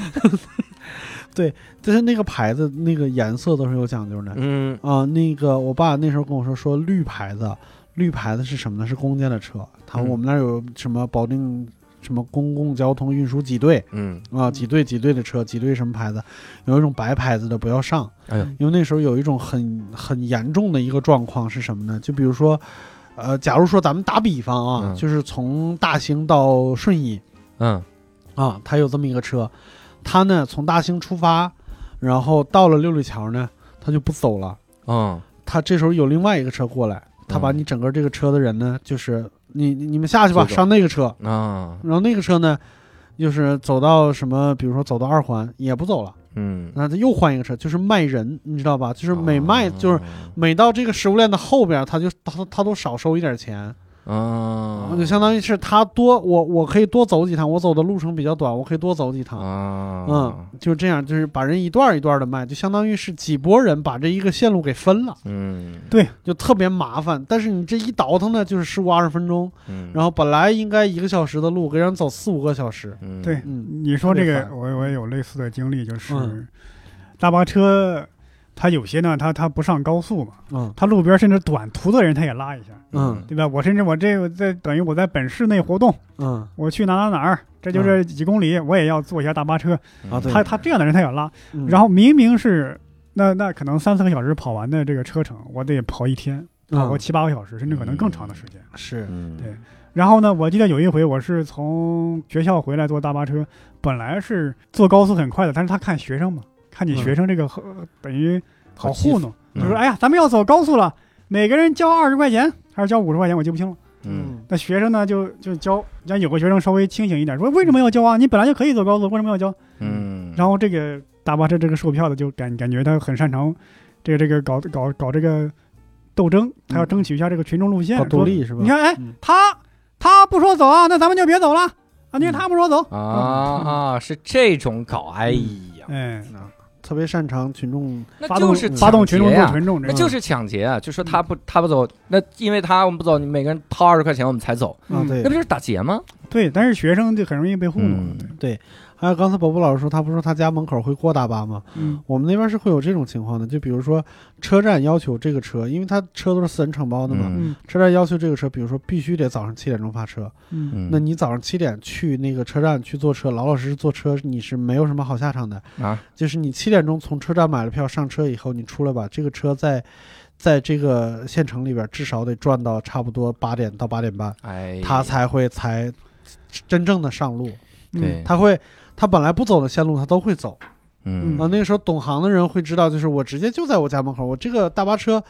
[SPEAKER 2] 对
[SPEAKER 3] 就是那个牌子，那个颜色都是有讲究的。
[SPEAKER 1] 嗯
[SPEAKER 3] 啊、那个我爸那时候跟我说，说绿牌子，绿牌子是什么呢？是公家的车。他我们那儿有什么保定什么公共交通运输几队
[SPEAKER 1] 嗯，
[SPEAKER 3] 啊，几队几队的车，几队什么牌子？有一种白牌子的不要上，
[SPEAKER 1] 哎呦，
[SPEAKER 3] 因为那时候有一种很很严重的一个状况是什么呢？就比如说，呃，假如说咱们打比方啊，
[SPEAKER 1] 嗯
[SPEAKER 3] 就是从大兴到顺义
[SPEAKER 1] 嗯
[SPEAKER 3] 啊，他有这么一个车，他呢从大兴出发，然后到了六里桥呢，他就不走了。
[SPEAKER 1] 嗯
[SPEAKER 3] 他这时候有另外一个车过来，他把
[SPEAKER 1] 嗯
[SPEAKER 3] 你整个这个车的人呢，就是你你你们下去吧，上那个车，
[SPEAKER 1] 啊，
[SPEAKER 3] 然后那个车呢，就是走到什么，比如说走到二环也不走了，
[SPEAKER 1] 嗯，
[SPEAKER 3] 那他又换一个车，就是卖人，你知道吧？就是每卖、
[SPEAKER 1] 哦
[SPEAKER 3] 就是每到这个食物链的后边，他就他他都少收一点钱，
[SPEAKER 1] 啊，
[SPEAKER 3] 就相当于是他多我我可以多走几趟，我走的路程比较短，我可以多走几趟。
[SPEAKER 1] 啊，
[SPEAKER 3] 嗯，就这样，就是把人一段一段的卖，就相当于是几拨人把这一个线路给分了。
[SPEAKER 1] 嗯，
[SPEAKER 2] 对，
[SPEAKER 3] 就特别麻烦。但是你这一倒腾呢，就是十五二十分钟，
[SPEAKER 1] 嗯，
[SPEAKER 3] 然后本来应该一个小时的路，给人走四五个小时。
[SPEAKER 1] 嗯
[SPEAKER 2] 对
[SPEAKER 3] 嗯
[SPEAKER 2] 你说这个，我我也有类似的经历，就是
[SPEAKER 3] 嗯
[SPEAKER 2] 大巴车，它有些呢，他他不上高速嘛，
[SPEAKER 3] 嗯。
[SPEAKER 2] 他路边甚至短途的人他也拉一下，
[SPEAKER 3] 嗯。
[SPEAKER 2] 对吧？我甚至我这个在等于我在本市内活动，
[SPEAKER 3] 嗯。
[SPEAKER 2] 我去哪哪哪儿，这就是几公里，我也要坐一下大巴车。
[SPEAKER 3] 啊对。
[SPEAKER 2] 他他这样的人他也拉，
[SPEAKER 3] 嗯。
[SPEAKER 2] 然后明明是那那可能三四个小时跑完的这个车程，我得跑一天，跑个
[SPEAKER 3] 嗯
[SPEAKER 2] 七八个小时，甚至可能更长的时间。
[SPEAKER 3] 是。
[SPEAKER 1] 嗯，
[SPEAKER 2] 对。然后呢，我记得有一回我是从学校回来坐大巴车，本来是坐高速很快的，但是他看学生嘛，看你学生这个、呃等于好糊弄，
[SPEAKER 1] 嗯。
[SPEAKER 2] 就说哎呀，咱们要走高速了，每个人交二十块钱还是交五十块钱，我记不清了。
[SPEAKER 1] 嗯。
[SPEAKER 2] 那学生呢就就交，像有个学生稍微清醒一点，说为什么要交啊？你本来就可以走高速，为什么要交？
[SPEAKER 1] 嗯，
[SPEAKER 2] 然后这个大巴车这个售票的就感感觉他很擅长这个这个搞搞搞这个斗争，他要争取一下这个群众路线，
[SPEAKER 3] 搞独
[SPEAKER 2] 说
[SPEAKER 3] 立是吧？
[SPEAKER 2] 你看，哎，
[SPEAKER 3] 他
[SPEAKER 2] 他不说走啊，那咱们就别走了。啊，因为他不说走。
[SPEAKER 1] 啊啊，是这种搞，哎呀，
[SPEAKER 2] 哎，
[SPEAKER 3] 特别擅长群众，
[SPEAKER 1] 那
[SPEAKER 2] 发动
[SPEAKER 1] 就是
[SPEAKER 2] 发动群众
[SPEAKER 1] 抢劫呀
[SPEAKER 2] 做群众，
[SPEAKER 1] 那就是抢劫啊！就说他不他不走，那因为他我们不走，你每个人掏二十块钱我们才走，
[SPEAKER 3] 对
[SPEAKER 1] 那不就是打劫吗？
[SPEAKER 2] 对，但是学生就很容易被糊弄
[SPEAKER 1] 嗯，
[SPEAKER 2] 对
[SPEAKER 3] 还有刚才宝宝老师说，他不是说他家门口会过大巴吗？
[SPEAKER 2] 嗯
[SPEAKER 3] 我们那边是会有这种情况的，就比如说车站要求这个车，因为他车都是私人承包的嘛，车站要求这个车，比如说必须得早上七点钟发车，
[SPEAKER 2] 嗯
[SPEAKER 1] 嗯，
[SPEAKER 3] 那你早上七点去那个车站去坐车，老老实实坐车，你是没有什么好下场的。
[SPEAKER 1] 啊，
[SPEAKER 3] 就是你七点钟从车站买了票上车以后，你出来吧，这个车在在这个县城里边至少得转到差不多八点到八点半，
[SPEAKER 1] 哎，
[SPEAKER 3] 他才会才真正的上路。
[SPEAKER 2] 嗯
[SPEAKER 1] 对，
[SPEAKER 3] 他会他本来不走的线路他都会走。
[SPEAKER 1] 嗯
[SPEAKER 3] 啊，那个时候懂行的人会知道，就是我直接就在我家门口，我这个大巴车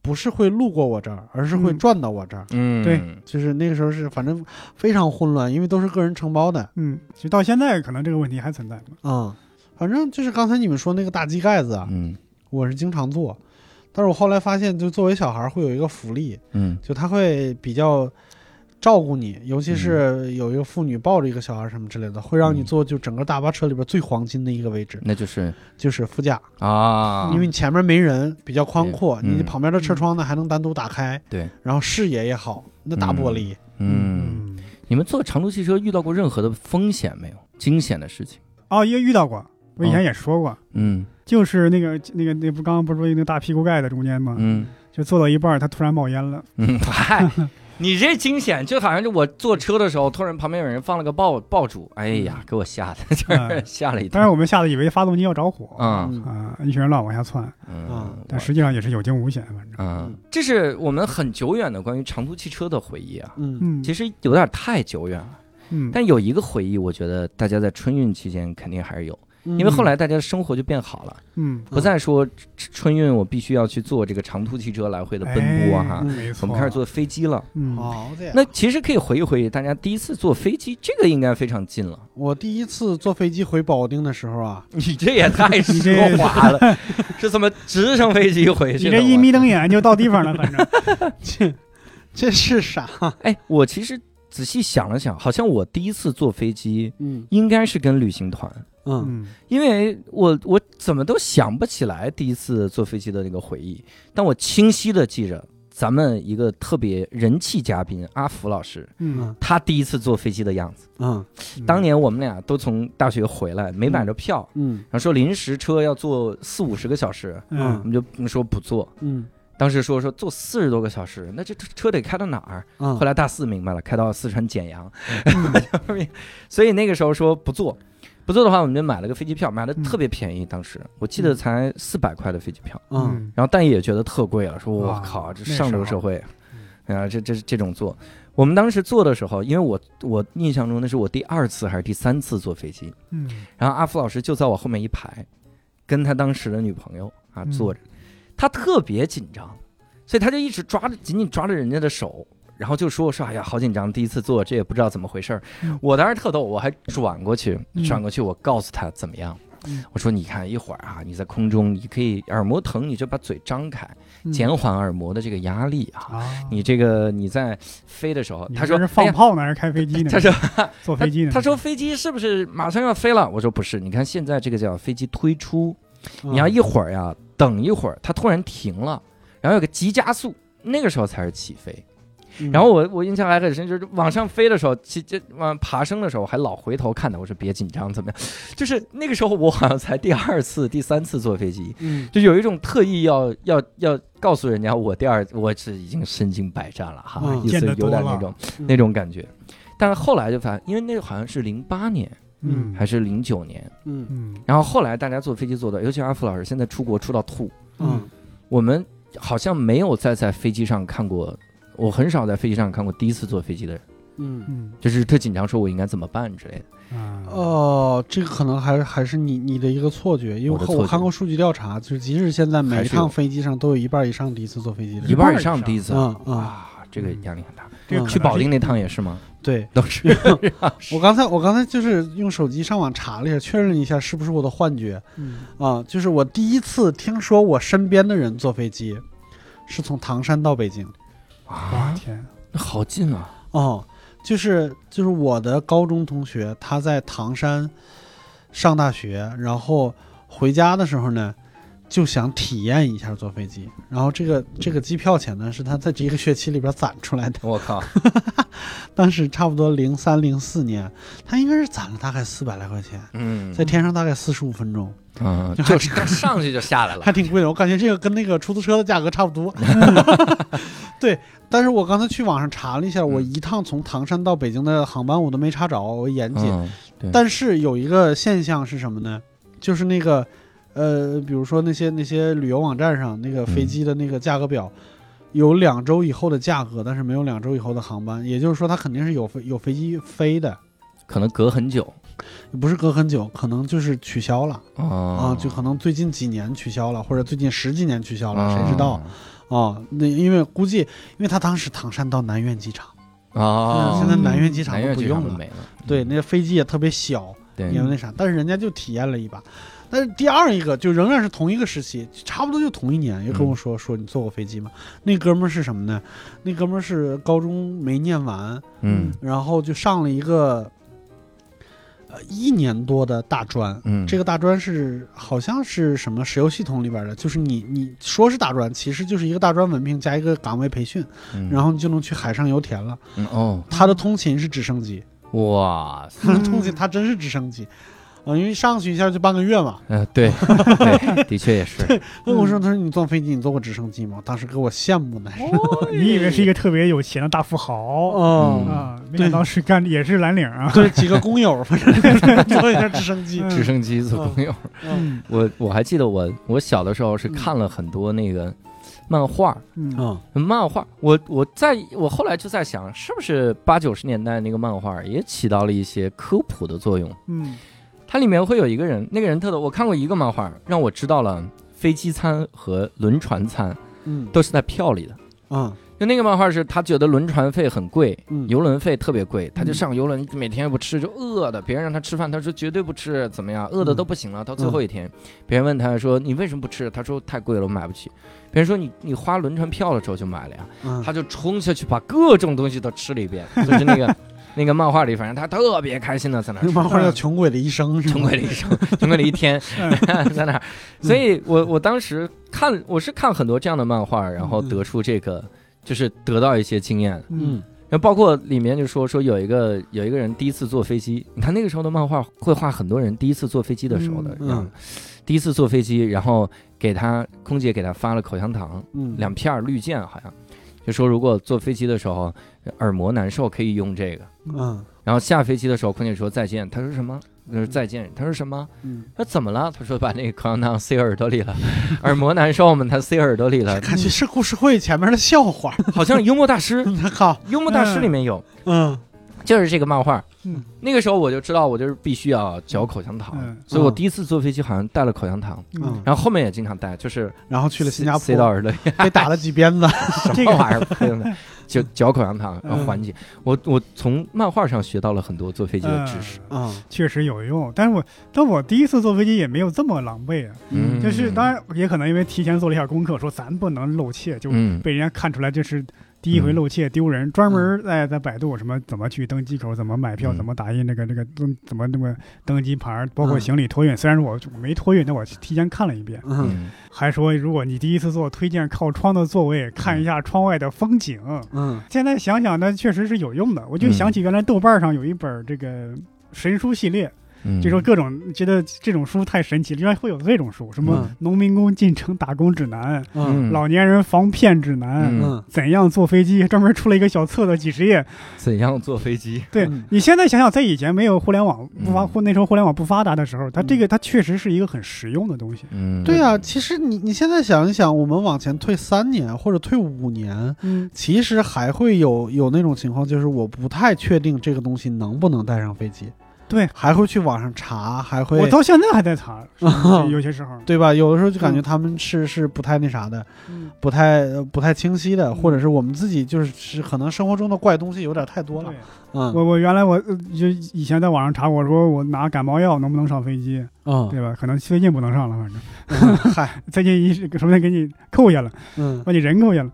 [SPEAKER 3] 不是会路过我这儿，而是会
[SPEAKER 2] 嗯
[SPEAKER 3] 转到我这儿。
[SPEAKER 1] 嗯，
[SPEAKER 2] 对
[SPEAKER 3] 就是那个时候是反正非常混乱，因为都是个人承包的。
[SPEAKER 2] 嗯，其实到现在可能这个问题还存在。
[SPEAKER 3] 啊、反正就是刚才你们说那个大机盖子啊，
[SPEAKER 1] 嗯
[SPEAKER 3] 我是经常做，但是我后来发现，就作为小孩儿会有一个福利，
[SPEAKER 1] 嗯
[SPEAKER 3] 就他会比较照顾你，尤其是有一个妇女抱着一个小孩什么之类的，会让你
[SPEAKER 1] 嗯。
[SPEAKER 3] 坐就整个大巴车里边最黄金的一个位置，
[SPEAKER 1] 那就是
[SPEAKER 3] 就是副驾，
[SPEAKER 1] 啊，
[SPEAKER 3] 因为你前面没人，比较宽阔，
[SPEAKER 1] 嗯。
[SPEAKER 3] 你旁边的车窗呢还能单独打开，
[SPEAKER 1] 对，
[SPEAKER 3] 然后视野也好，那大玻璃，
[SPEAKER 1] 嗯，你们坐长途汽车遇到过任何的风险没有？惊险的事情？
[SPEAKER 2] 哦，也遇到过，我以前也说过，
[SPEAKER 1] 嗯。
[SPEAKER 2] 就是那个那个那不刚刚不是说那个大屁股盖在中间吗？
[SPEAKER 1] 嗯。
[SPEAKER 2] 就坐到一半儿，它突然冒烟了。
[SPEAKER 1] 嗯，嗨。你这惊险，就好像是我坐车的时候，突然旁边有人放了个爆爆竹，哎呀，给我吓的，就是
[SPEAKER 2] 嗯
[SPEAKER 1] 吓了一
[SPEAKER 2] 当时
[SPEAKER 1] 跳。
[SPEAKER 2] 我们吓得以为发动机要着火，
[SPEAKER 1] 嗯。
[SPEAKER 3] 嗯
[SPEAKER 2] 啊，一群人乱往下窜，
[SPEAKER 1] 嗯。
[SPEAKER 3] 啊，
[SPEAKER 2] 但实际上也是有惊无险，反正。
[SPEAKER 1] 嗯，这是我们很久远的关于长途汽车的回忆啊，
[SPEAKER 3] 嗯。
[SPEAKER 2] 嗯，
[SPEAKER 1] 其实有点太久远了。
[SPEAKER 2] 嗯，
[SPEAKER 1] 但有一个回忆，我觉得大家在春运期间肯定还是有，
[SPEAKER 3] 嗯，
[SPEAKER 1] 因为后来大家的生活就变好了，
[SPEAKER 2] 嗯，
[SPEAKER 1] 不再说春运我必须要去坐这个长途汽车来回的奔波哈，我们开始坐飞机了。
[SPEAKER 2] 嗯，
[SPEAKER 3] 好的。
[SPEAKER 1] 那其实可以回忆回忆大家第一次坐飞机，这个应该非常近了。
[SPEAKER 3] 我第一次坐飞机回保定的时候啊，
[SPEAKER 1] 你这也太奢华了，是怎么直升飞机回去？
[SPEAKER 2] 你这一眯瞪眼就到地方了，反正。
[SPEAKER 3] 这这是啥？
[SPEAKER 1] 哎，我其实仔细想了想，好像我第一次坐飞机
[SPEAKER 3] 嗯。
[SPEAKER 1] 应该是跟旅行团，
[SPEAKER 3] 嗯。
[SPEAKER 2] 嗯
[SPEAKER 1] 因为我我怎么都想不起来第一次坐飞机的那个回忆，但我清晰的记着咱们一个特别人气嘉宾阿福老师，
[SPEAKER 2] 嗯，
[SPEAKER 1] 他第一次坐飞机的样子。
[SPEAKER 3] 嗯。
[SPEAKER 1] 当年我们俩都从大学回来，没买着票，
[SPEAKER 3] 嗯。
[SPEAKER 1] 然后说临时车要坐四五十个小时，嗯。我
[SPEAKER 2] 嗯
[SPEAKER 1] 们就说不坐。
[SPEAKER 3] 嗯
[SPEAKER 1] 当时说说坐四十多个小时，那这车车得开到哪儿？
[SPEAKER 3] 嗯，
[SPEAKER 1] 后来大四明白了，开到四川简阳，所以那个时候说不坐，不坐的话，我们就买了个飞机票，买的特别便宜，当时。我记得才四百块的飞机票，
[SPEAKER 3] 嗯。
[SPEAKER 1] 然后但也觉得特贵了，说我
[SPEAKER 2] 啊
[SPEAKER 1] 靠，这上流社会，啊，这这这种坐，我们当时坐的时候，因为我我印象中那是我第二次还是第三次坐飞机，
[SPEAKER 2] 嗯。
[SPEAKER 1] 然后阿福老师就在我后面一排，跟他当时的女朋友啊
[SPEAKER 2] 嗯。
[SPEAKER 1] 坐着，他特别紧张，所以他就一直抓着紧紧抓着人家的手，然后就说说哎呀好紧张，第一次做这也不知道怎么回事儿。
[SPEAKER 2] 嗯
[SPEAKER 1] 我当时特逗，我还转过去
[SPEAKER 2] 嗯
[SPEAKER 1] 转过去，我告诉他怎么样。
[SPEAKER 2] 嗯
[SPEAKER 1] 我说：“你看，一会儿啊，你在空中，你可以耳膜疼，你就把嘴张开，
[SPEAKER 2] 嗯
[SPEAKER 1] 减缓耳膜的这个压力啊。
[SPEAKER 2] 啊，
[SPEAKER 1] 你这个你在飞的时候，他说
[SPEAKER 2] 是放炮呢还是开飞机呢？
[SPEAKER 1] 他说
[SPEAKER 2] 坐飞机呢？
[SPEAKER 1] 他说飞机是不是马上要飞了？我说不是，你看现在这个叫飞机推出，
[SPEAKER 3] 嗯
[SPEAKER 1] 你要一会儿呀，等一会儿，它突然停了，然后有个急加速，那个时候才是起飞。
[SPEAKER 3] 嗯
[SPEAKER 1] 然后我我印象还很深，就是往上飞的时候，起这往爬升的时候，我还老回头看他，我说别紧张，怎么样？就是那个时候我好像才第二次、第三次坐飞机，
[SPEAKER 3] 嗯
[SPEAKER 1] 就有一种特意要要要告诉人家我第二我是已经身经百战了哈，
[SPEAKER 3] 嗯
[SPEAKER 1] 意思有点那种
[SPEAKER 3] 嗯
[SPEAKER 1] 那种感觉。但是后来就发现，因为那个好像是零八年
[SPEAKER 2] 嗯。
[SPEAKER 1] 还是零九年，
[SPEAKER 3] 嗯。
[SPEAKER 2] 嗯。
[SPEAKER 1] 然后后来大家坐飞机坐的，尤其阿福老师现在出国出到吐，
[SPEAKER 3] 嗯。
[SPEAKER 1] 我们好像没有再在飞机上看过，我很少在飞机上看过第一次坐飞机的人，
[SPEAKER 3] 嗯。
[SPEAKER 2] 嗯。
[SPEAKER 1] 就是特紧张，说我应该怎么办之类的。
[SPEAKER 2] 啊。
[SPEAKER 3] 哦，这个可能还还是你你的一个错觉，因为我看过数据调查，就是即使现在每一趟飞机上都有一半以上第一次坐飞机的人，
[SPEAKER 1] 一半以上第一次，
[SPEAKER 3] 嗯嗯。
[SPEAKER 1] 哇，这个压力很大。
[SPEAKER 2] 这个
[SPEAKER 1] 去保定那趟也是吗？
[SPEAKER 3] 对。
[SPEAKER 1] 都是。
[SPEAKER 3] 我刚才我刚才就是用手机上网查了一下，确认了一下是不是我的幻觉
[SPEAKER 2] 嗯
[SPEAKER 3] 啊？就是我第一次听说我身边的人坐飞机，是从唐山到北京
[SPEAKER 2] 哇
[SPEAKER 1] 啊，
[SPEAKER 2] 天，
[SPEAKER 1] 那好近啊！
[SPEAKER 3] 哦。就是就是我的高中同学，他在唐山上大学，然后回家的时候呢，就想体验一下坐飞机。然后这个这个机票钱呢，是他在这一个学期里边攒出来的。
[SPEAKER 1] 我靠，
[SPEAKER 3] 当时差不多零三零四年，他应该是攒了大概四百来块钱，
[SPEAKER 1] 嗯
[SPEAKER 3] 在天上大概四十五分钟，
[SPEAKER 1] 嗯，
[SPEAKER 3] 就
[SPEAKER 1] 上去就下来了
[SPEAKER 3] 还，挺贵的。我感觉这个跟那个出租车的价格差不多。对，但是我刚才去网上查了一下，我一趟从唐山到北京的航班我都没查着，我严谨。但是有一个现象是什么呢？就是那个，呃，比如说那些那些旅游网站上那个飞机的那个价格表，有两周以后的价格，但是没有两周以后的航班，也就是说它肯定是有飞有飞机飞的，
[SPEAKER 1] 可能隔很久
[SPEAKER 3] 不是隔很久，可能就是取消了啊、
[SPEAKER 1] 啊
[SPEAKER 3] 就可能最近几年取消了，或者最近十几年取消了，
[SPEAKER 1] 啊
[SPEAKER 3] 谁知道啊？那因为估计，因为他当时唐山到南苑机场，
[SPEAKER 1] 啊？
[SPEAKER 3] 现在南苑机场都不用了，对，那个飞机也特别小，
[SPEAKER 1] 对
[SPEAKER 3] 也那啥，但是人家就体验了一把。但是第二一个就仍然是同一个时期，差不多就同一年，也跟我说、说你坐过飞机吗？那哥们儿是什么呢？那哥们儿是高中没念完，
[SPEAKER 1] 嗯
[SPEAKER 3] 然后就上了一个呃一年多的大专。
[SPEAKER 1] 嗯，
[SPEAKER 3] 这个大专是好像是什么石油系统里边的，就是你你说是大专，其实就是一个大专文凭加一个岗位培训，
[SPEAKER 1] 嗯
[SPEAKER 3] 然后你就能去海上油田了。
[SPEAKER 1] 嗯哦，
[SPEAKER 3] 他的通勤是直升机，
[SPEAKER 1] 哇塞，
[SPEAKER 3] 他的通勤他真是直升机，啊、因为上去一下就半个月嘛。
[SPEAKER 1] 嗯，对 对，的确也是，
[SPEAKER 3] 问我说：“他说你坐飞机，你坐过直升机吗？”当时给我羡慕的。
[SPEAKER 2] 你以为是一个特别有钱的大富豪
[SPEAKER 3] 哦，
[SPEAKER 1] 嗯
[SPEAKER 2] 啊？没想到是干也是蓝领啊。
[SPEAKER 3] 对，几个工友，反正坐一下直升机。
[SPEAKER 2] 嗯
[SPEAKER 1] 直升机做工友。
[SPEAKER 3] 嗯
[SPEAKER 1] 我我还记得我我小的时候是看了很多那个漫画，
[SPEAKER 2] 嗯
[SPEAKER 3] 嗯
[SPEAKER 1] 漫画，我我在我后来就在想，是不是八九十年代那个漫画也起到了一些科普的作用？
[SPEAKER 2] 嗯
[SPEAKER 1] 它里面会有一个人，那个人特逗，我看过一个漫画，让我知道了飞机餐和轮船餐
[SPEAKER 3] 嗯
[SPEAKER 1] 都是在票里的。
[SPEAKER 3] 嗯
[SPEAKER 1] 就那个漫画是他觉得轮船费很贵，
[SPEAKER 3] 嗯
[SPEAKER 1] 游轮费特别贵，他就上游轮，每天不吃就饿的，别人让他吃饭，他说绝对不吃，怎么样，饿的都不行了。到最后一天，别人问他说你为什么不吃？他说太贵了，我买不起。别人说你你花轮船票的时候就买了呀，
[SPEAKER 3] 嗯，
[SPEAKER 1] 他就冲下去把各种东西都吃了一遍，就是那个那个漫画里，反正他特别开心的在那
[SPEAKER 3] 漫画叫《穷鬼的一生》是吗？
[SPEAKER 1] 穷鬼的一生，穷鬼的一天 在那儿，所以我我当时看，我是看很多这样的漫画，然后得出这个，就是得到一些经验。
[SPEAKER 3] 嗯。
[SPEAKER 1] 然后包括里面就说说有一个有一个人第一次坐飞机，你看那个时候的漫画会画很多人第一次坐飞机的时候的
[SPEAKER 3] 嗯，
[SPEAKER 1] 第一次坐飞机，然后给他空姐给他发了口香糖，
[SPEAKER 3] 嗯，
[SPEAKER 1] 两片儿绿箭好像，就说如果坐飞机的时候耳膜难受可以用这个。
[SPEAKER 3] 嗯
[SPEAKER 1] 然后下飞机的时候，空姐说再见，他说什么？他说再见，他说什么？
[SPEAKER 3] 嗯，
[SPEAKER 1] 他说怎么了？他说把那个口香糖塞耳朵里了，耳膜难受嘛，他塞耳朵里了。
[SPEAKER 3] 感觉是故事会前面的笑话。
[SPEAKER 1] 好像幽默大师，
[SPEAKER 3] 我靠，
[SPEAKER 1] 幽默大师里面有，
[SPEAKER 3] 嗯
[SPEAKER 1] 就是这个漫画。
[SPEAKER 2] 嗯。
[SPEAKER 1] 那个时候我就知道，我就是必须要嚼口香糖，
[SPEAKER 2] 嗯。
[SPEAKER 1] 所以我第一次坐飞机好像带了口香糖，
[SPEAKER 3] 嗯，
[SPEAKER 1] 然后后面也经常带，就是
[SPEAKER 3] 然后去了新加坡
[SPEAKER 1] 塞到
[SPEAKER 3] 坡，
[SPEAKER 1] 耳朵里，
[SPEAKER 3] 被打了几鞭子。
[SPEAKER 1] 什么玩意儿？就嚼口香糖，然后
[SPEAKER 2] 嗯
[SPEAKER 1] 缓解。我我从漫画上学到了很多坐飞机的知识。
[SPEAKER 3] 嗯。
[SPEAKER 2] 确实有用，但是我但我第一次坐飞机也没有这么狼狈啊，
[SPEAKER 1] 嗯。
[SPEAKER 2] 就是当然也可能因为提前做了一下功课，说咱不能露怯，就
[SPEAKER 1] 嗯。
[SPEAKER 2] 被人家看出来这是第一回露怯丢人，专门在在百度什么怎么去登机口，怎么买票，
[SPEAKER 1] 嗯。
[SPEAKER 2] 怎么打印那个那个登怎么那么登机牌，包括
[SPEAKER 3] 嗯。
[SPEAKER 2] 行李托运。虽然说我我没托运，但我提前看了一遍，
[SPEAKER 3] 嗯。
[SPEAKER 1] 嗯。
[SPEAKER 2] 还说如果你第一次坐，推荐靠窗的座位，看一下窗外的风景。
[SPEAKER 3] 嗯。
[SPEAKER 2] 现在想想，那确实是有用的。我就想起原来豆瓣上有一本这个神书系列，
[SPEAKER 1] 嗯，
[SPEAKER 2] 就说各种觉得这种书太神奇了，居然会有这种书，什么
[SPEAKER 3] 嗯
[SPEAKER 2] 农民工进城打工指南、
[SPEAKER 3] 嗯
[SPEAKER 2] 老年人防骗指南。怎样坐飞机？专门出了一个小册子，几十页。
[SPEAKER 1] 怎样坐飞机？
[SPEAKER 2] 对、
[SPEAKER 3] 嗯
[SPEAKER 2] 你现在想想，在以前没有互联网不发，
[SPEAKER 1] 嗯
[SPEAKER 2] 或那时候互联网不发达的时候，它
[SPEAKER 3] 嗯
[SPEAKER 2] 这个它确实是一个很实用的东西。
[SPEAKER 1] 嗯，
[SPEAKER 3] 对啊、其实你你现在想一想，我们往前退三年或者退五年，
[SPEAKER 2] 嗯，
[SPEAKER 3] 其实还会有有那种情况，就是我不太确定这个东西能不能带上飞机，
[SPEAKER 2] 对，
[SPEAKER 3] 还会去网上查，还会
[SPEAKER 2] 我到现在还在查，有些时候。
[SPEAKER 3] 对吧？有的时候就感觉他们是是不太那啥的，
[SPEAKER 2] 嗯
[SPEAKER 3] 不太呃不太清晰的，
[SPEAKER 2] 嗯
[SPEAKER 3] 或者是我们自己就是是可能生活中的怪东西有点太多了，，嗯
[SPEAKER 2] 我我原来我呃就以前在网上查，我说我拿感冒药能不能上飞机，
[SPEAKER 3] 嗯
[SPEAKER 2] 对吧？可能最近不能上了，反正
[SPEAKER 3] 嗯嗨
[SPEAKER 2] 最近一什么给你扣下了，
[SPEAKER 3] 嗯
[SPEAKER 2] 把你人扣下了。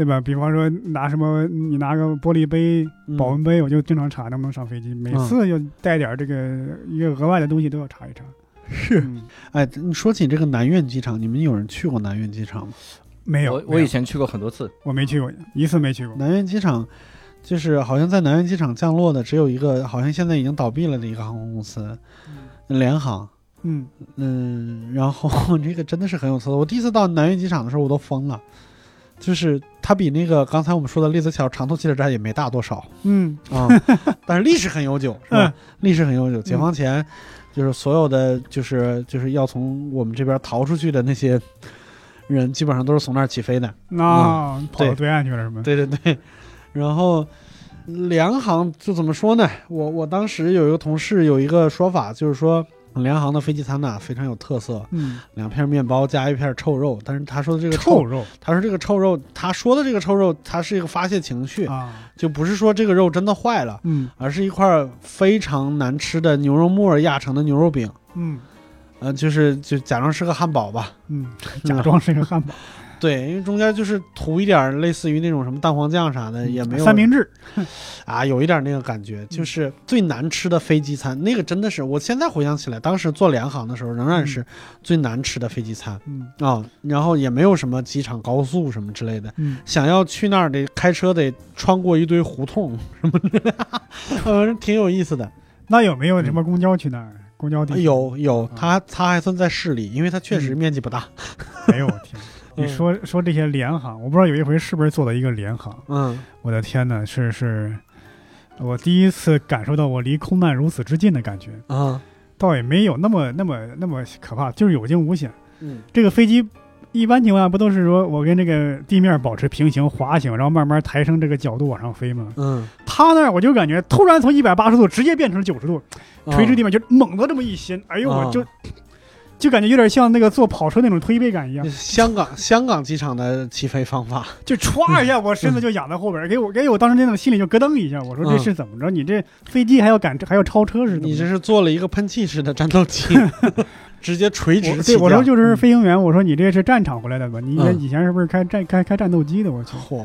[SPEAKER 2] 对吧？比方说拿什么，你拿个玻璃杯、
[SPEAKER 3] 嗯
[SPEAKER 2] 保温杯，我就经常查能不能上飞机，每次要带点这个一个额外的东西都要查一查。
[SPEAKER 3] 是，
[SPEAKER 2] 嗯
[SPEAKER 3] 哎，你说起这个南苑机场，你们有人去过南苑机场吗？
[SPEAKER 2] 没有，
[SPEAKER 1] 我
[SPEAKER 2] 没有
[SPEAKER 1] 我以前去过很多次，
[SPEAKER 2] 我没去过，一次没去过。
[SPEAKER 3] 南苑机场就是好像在南苑机场降落的只有一个，好像现在已经倒闭了的一个航空公司，联航。
[SPEAKER 2] 嗯，
[SPEAKER 3] 嗯，然后 这个真的是很有特色。我第一次到南苑机场的时候，我都疯了。就是它比那个刚才我们说的栗子桥长途汽车站也没大多少
[SPEAKER 2] 嗯
[SPEAKER 3] 啊，但是历史很悠久，是吧？历史很悠久。解放前，就是所有的就是就是要从我们这边逃出去的那些人，基本上都是从那儿起飞的。
[SPEAKER 2] 那跑到
[SPEAKER 3] 对
[SPEAKER 2] 对岸去了是吗？
[SPEAKER 3] 对对对，然后联航就怎么说呢？我我当时有一个同事有一个说法，就是说联航的飞机餐呢非常有特色，
[SPEAKER 2] 嗯，
[SPEAKER 3] 两片面包加一片臭肉。但是他说的这个
[SPEAKER 2] 臭，肉。
[SPEAKER 3] 他说这个臭肉，他说的这个臭肉，它是一个发泄情绪，
[SPEAKER 2] 啊，
[SPEAKER 3] 就不是说这个肉真的坏了，
[SPEAKER 2] 嗯。
[SPEAKER 3] 而是一块非常难吃的牛肉末压成的牛肉饼。
[SPEAKER 2] 嗯。
[SPEAKER 3] 呃，就是就假装是个汉堡吧，
[SPEAKER 2] 嗯，假装是个汉堡，
[SPEAKER 3] 对，因为中间就是涂一点类似于那种什么蛋黄酱啥的，也没有
[SPEAKER 2] 三明治，
[SPEAKER 3] 啊，有一点那个感觉，就是最难吃的飞机餐，那个真的是，我现在回想起来，当时做联航的时候，仍然是最难吃的飞机餐
[SPEAKER 2] 嗯
[SPEAKER 3] 啊。然后也没有什么机场高速什么之类的，
[SPEAKER 2] 嗯，
[SPEAKER 3] 想要去那儿得开车得穿过一堆胡同什么的，嗯，挺有意思的。
[SPEAKER 2] 那有没有什么公交去那儿？公交地
[SPEAKER 3] 有有，
[SPEAKER 2] 啊
[SPEAKER 3] 它它还算在市里，因为它确实
[SPEAKER 2] 嗯
[SPEAKER 3] 面积不大。
[SPEAKER 2] 没有？我天！你
[SPEAKER 3] 嗯
[SPEAKER 2] 说说这些联航，我不知道有一回是不是做的一个联航，
[SPEAKER 3] 嗯
[SPEAKER 2] 我的天呐，是是，我第一次感受到我离空难如此之近的感觉，
[SPEAKER 3] 啊
[SPEAKER 2] 倒也没有那么那么那么可怕，就是有惊无险。
[SPEAKER 3] 嗯
[SPEAKER 2] 这个飞机一般情况下不都是说我跟这个地面保持平行滑行，然后慢慢抬升这个角度往上飞吗？
[SPEAKER 3] 嗯，
[SPEAKER 2] 他那儿我就感觉突然从一百八十度直接变成九十度，垂直地面就猛的这么一掀，哎呦
[SPEAKER 3] 啊
[SPEAKER 2] 我就。就感觉有点像那个坐跑车那种推背感一样，
[SPEAKER 3] 香港香港机场的起飞方法。
[SPEAKER 2] 就歘一下，我身子就仰在后边儿，给我 给我当时那种心里就咯噔一下。我说这
[SPEAKER 3] 嗯
[SPEAKER 2] 是怎么着？你这飞机还要赶还要超车似的？
[SPEAKER 3] 你这是做了一个喷气式的战斗机，直接垂直起降。
[SPEAKER 2] 对我说就是飞行员，我说你这是战场回来的吧？你以前
[SPEAKER 3] 嗯
[SPEAKER 2] 以前是不是开战开开战斗机的？我去，
[SPEAKER 3] 嚯！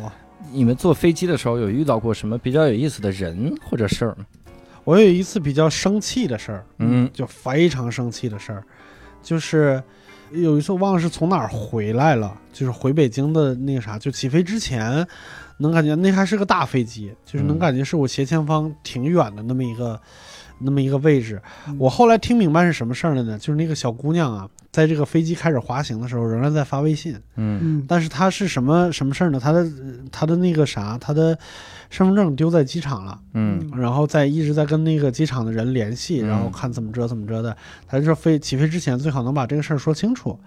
[SPEAKER 1] 你们坐飞机的时候有遇到过什么比较有意思的人或者事儿吗？
[SPEAKER 3] 我有一次比较生气的事儿，
[SPEAKER 1] 嗯
[SPEAKER 3] 就非常生气的事儿，就是有一次我忘了是从哪儿回来了，就是回北京的那个啥，就起飞之前，能感觉那还是个大飞机，就是能
[SPEAKER 1] 嗯
[SPEAKER 3] 感觉是我斜前方挺远的那么一个。那么一个位置，
[SPEAKER 2] 嗯。
[SPEAKER 3] 我后来听明白是什么事儿了呢？就是那个小姑娘啊，在这个飞机开始滑行的时候，仍然在发微信，
[SPEAKER 1] 嗯。
[SPEAKER 2] 嗯。
[SPEAKER 3] 但是她是什么什么事儿呢？她的她的那个啥，她的身份证丢在机场了，
[SPEAKER 1] 嗯。
[SPEAKER 3] 然后在一直在跟那个机场的人联系，
[SPEAKER 1] 嗯。
[SPEAKER 3] 然后看怎么着怎么着的。她就说飞起飞之前最好能把这个事儿说清楚。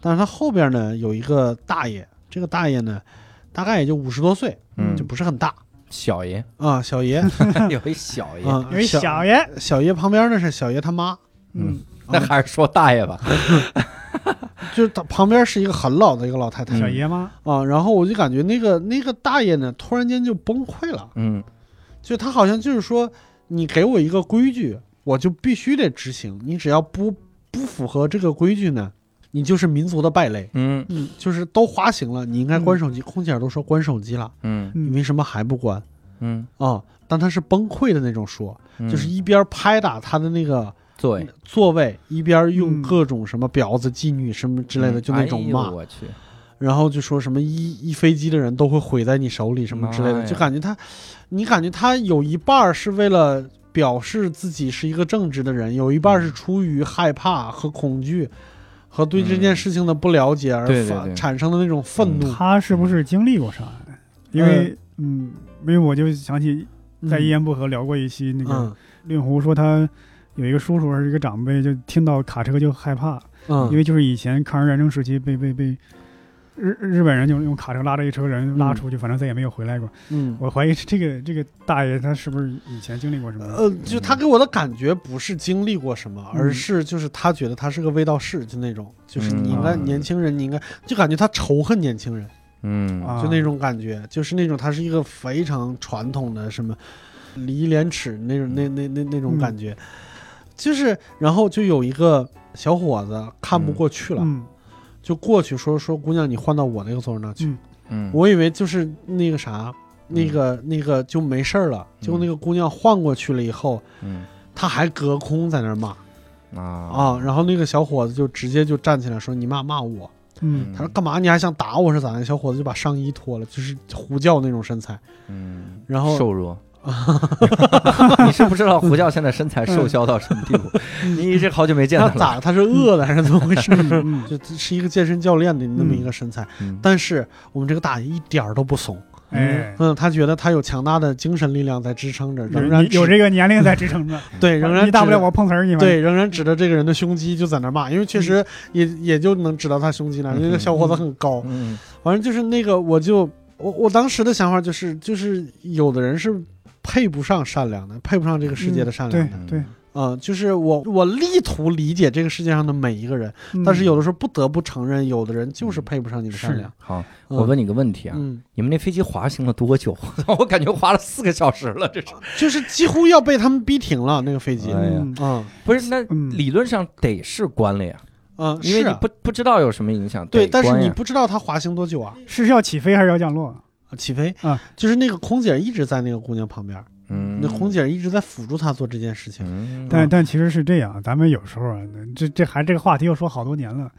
[SPEAKER 3] 但是她后边呢有一个大爷，这个大爷呢大概也就五十多岁，
[SPEAKER 1] 嗯。
[SPEAKER 3] 就不是很大
[SPEAKER 1] 小爷。
[SPEAKER 3] 啊，小爷。
[SPEAKER 1] 有一小爷，
[SPEAKER 3] 啊，
[SPEAKER 2] 有一
[SPEAKER 3] 小
[SPEAKER 2] 小爷，
[SPEAKER 3] 小爷旁边那是小爷他妈，
[SPEAKER 2] 嗯
[SPEAKER 1] 那还是说大爷吧。
[SPEAKER 3] 就是他旁边是一个很老的一个老太太。
[SPEAKER 2] 小爷吗？
[SPEAKER 3] 啊。然后我就感觉那个那个大爷呢突然间就崩溃了，
[SPEAKER 1] 嗯。
[SPEAKER 3] 就他好像就是说你给我一个规矩，我就必须得执行，你只要不不符合这个规矩呢，你就是民族的败类。
[SPEAKER 1] 嗯。
[SPEAKER 3] 嗯，就是都滑行了，你应该关手机。空姐儿都说关手机了，
[SPEAKER 1] 嗯。
[SPEAKER 2] 嗯
[SPEAKER 3] 你为什么还不关？
[SPEAKER 1] 嗯，
[SPEAKER 3] 啊、但他是崩溃的那种说，
[SPEAKER 1] 嗯。
[SPEAKER 3] 就是一边拍打他的那个
[SPEAKER 1] 座位。
[SPEAKER 3] 座位，一边用
[SPEAKER 2] 嗯。
[SPEAKER 3] 各种什么婊子、妓女什么之类的，就那种骂，
[SPEAKER 1] 哎我去，
[SPEAKER 3] 然后就说什么一一飞机的人都会毁在你手里什么之类的，就感觉他，你感觉他有一半是为了表示自己是一个正直的人，有一半是出于害怕和恐惧。和对这件事情的不了解而发
[SPEAKER 1] 对对对。
[SPEAKER 3] 产生的那种愤怒，
[SPEAKER 2] 他是不是经历过啥呀？因为嗯，因为我就想起在一言不合聊过一期那个
[SPEAKER 3] 嗯。
[SPEAKER 2] 令狐说他有一个叔叔还是一个长辈，就听到卡车就害怕，
[SPEAKER 3] 嗯，
[SPEAKER 2] 因为就是以前抗日战争时期被被被日日本人就用卡车拉着一车人拉出去，反正再也没有回来过。
[SPEAKER 3] 嗯。
[SPEAKER 2] 我怀疑这个这个大爷他是不是以前经历过什么？
[SPEAKER 3] 呃，就他给我的感觉不是经历过什么，
[SPEAKER 2] 嗯。
[SPEAKER 3] 而是就是他觉得他是个卫道士，就那种，就是
[SPEAKER 1] 嗯。
[SPEAKER 3] 你应该
[SPEAKER 2] 嗯
[SPEAKER 3] 年轻人，你应该就感觉他仇恨年轻人，
[SPEAKER 1] 嗯。
[SPEAKER 2] 啊。
[SPEAKER 3] 就那种感觉，就是那种他是一个非常传统的什么礼义廉耻那种那那那那种
[SPEAKER 2] 嗯
[SPEAKER 3] 感觉，就是然后就有一个小伙子看不过去了，
[SPEAKER 2] 嗯
[SPEAKER 3] 就过去说说姑娘你换到我那个座儿那去，我以为就是那个啥，那个那个就没事儿了。结果那个姑娘换过去了以后，
[SPEAKER 1] 嗯
[SPEAKER 3] 她还隔空在那儿骂
[SPEAKER 1] 啊
[SPEAKER 3] 啊，然后那个小伙子就直接就站起来说：“你骂骂我。”
[SPEAKER 2] 嗯
[SPEAKER 3] 他说：“干嘛？你还想打我是咋的？”小伙子就把上衣脱了，就是胡叫那种身材。
[SPEAKER 1] 嗯，
[SPEAKER 3] 然后
[SPEAKER 1] 瘦弱。你是不知道胡教现在身材瘦削到什么地步？你是好久没见他了。
[SPEAKER 3] 他咋？他是饿了还是怎么回事？
[SPEAKER 2] 嗯
[SPEAKER 3] 就是一个健身教练的那么一个身材，
[SPEAKER 1] 嗯
[SPEAKER 3] 但是我们这个大爷一点儿都不怂。
[SPEAKER 2] 哎，
[SPEAKER 3] 嗯，他觉得他有强大的精神力量在支撑着，仍然指
[SPEAKER 2] 有这个年龄在支撑着，
[SPEAKER 3] 对，仍然
[SPEAKER 2] 你大不了我碰瓷儿你嘛。
[SPEAKER 3] 对，仍然指着这个人的胸肌就在那儿骂，因为确实也也就能指到他胸肌了。
[SPEAKER 1] 嗯
[SPEAKER 3] 那个小伙子很高，
[SPEAKER 1] 嗯
[SPEAKER 3] 反正就是那个，我就我我当时的想法就是，就是有的人是配不上善良的，配不上这个世界的善良的。
[SPEAKER 2] 对对，
[SPEAKER 3] 嗯，就是我我力图理解这个世界上的每一个人，
[SPEAKER 2] 嗯
[SPEAKER 3] 但是有的时候不得不承认，有的人就是配不上你的善良。
[SPEAKER 1] 好，
[SPEAKER 3] 嗯
[SPEAKER 1] 我问你个问题啊，
[SPEAKER 3] 嗯，
[SPEAKER 1] 你们那飞机滑行了多久？我感觉滑了四个小时了，这是
[SPEAKER 3] 就是几乎要被他们逼停了那个飞机。
[SPEAKER 1] 哎呀
[SPEAKER 2] 嗯
[SPEAKER 3] 嗯
[SPEAKER 1] 不是？那
[SPEAKER 2] 嗯
[SPEAKER 1] 理论上得是关了呀，
[SPEAKER 3] 嗯，
[SPEAKER 1] 因为你不不知道有什么影响。
[SPEAKER 3] 对，但是你不知道它滑行多久啊？
[SPEAKER 2] 是要起飞还是要降落？
[SPEAKER 3] 起飞
[SPEAKER 2] 啊，
[SPEAKER 3] 就是那个空姐一直在那个姑娘旁边，
[SPEAKER 1] 嗯，
[SPEAKER 3] 那空姐一直在辅助她做这件事情。
[SPEAKER 1] 嗯，
[SPEAKER 2] 但但其实是这样，咱们有时候啊，这这还这个话题又说好多年了，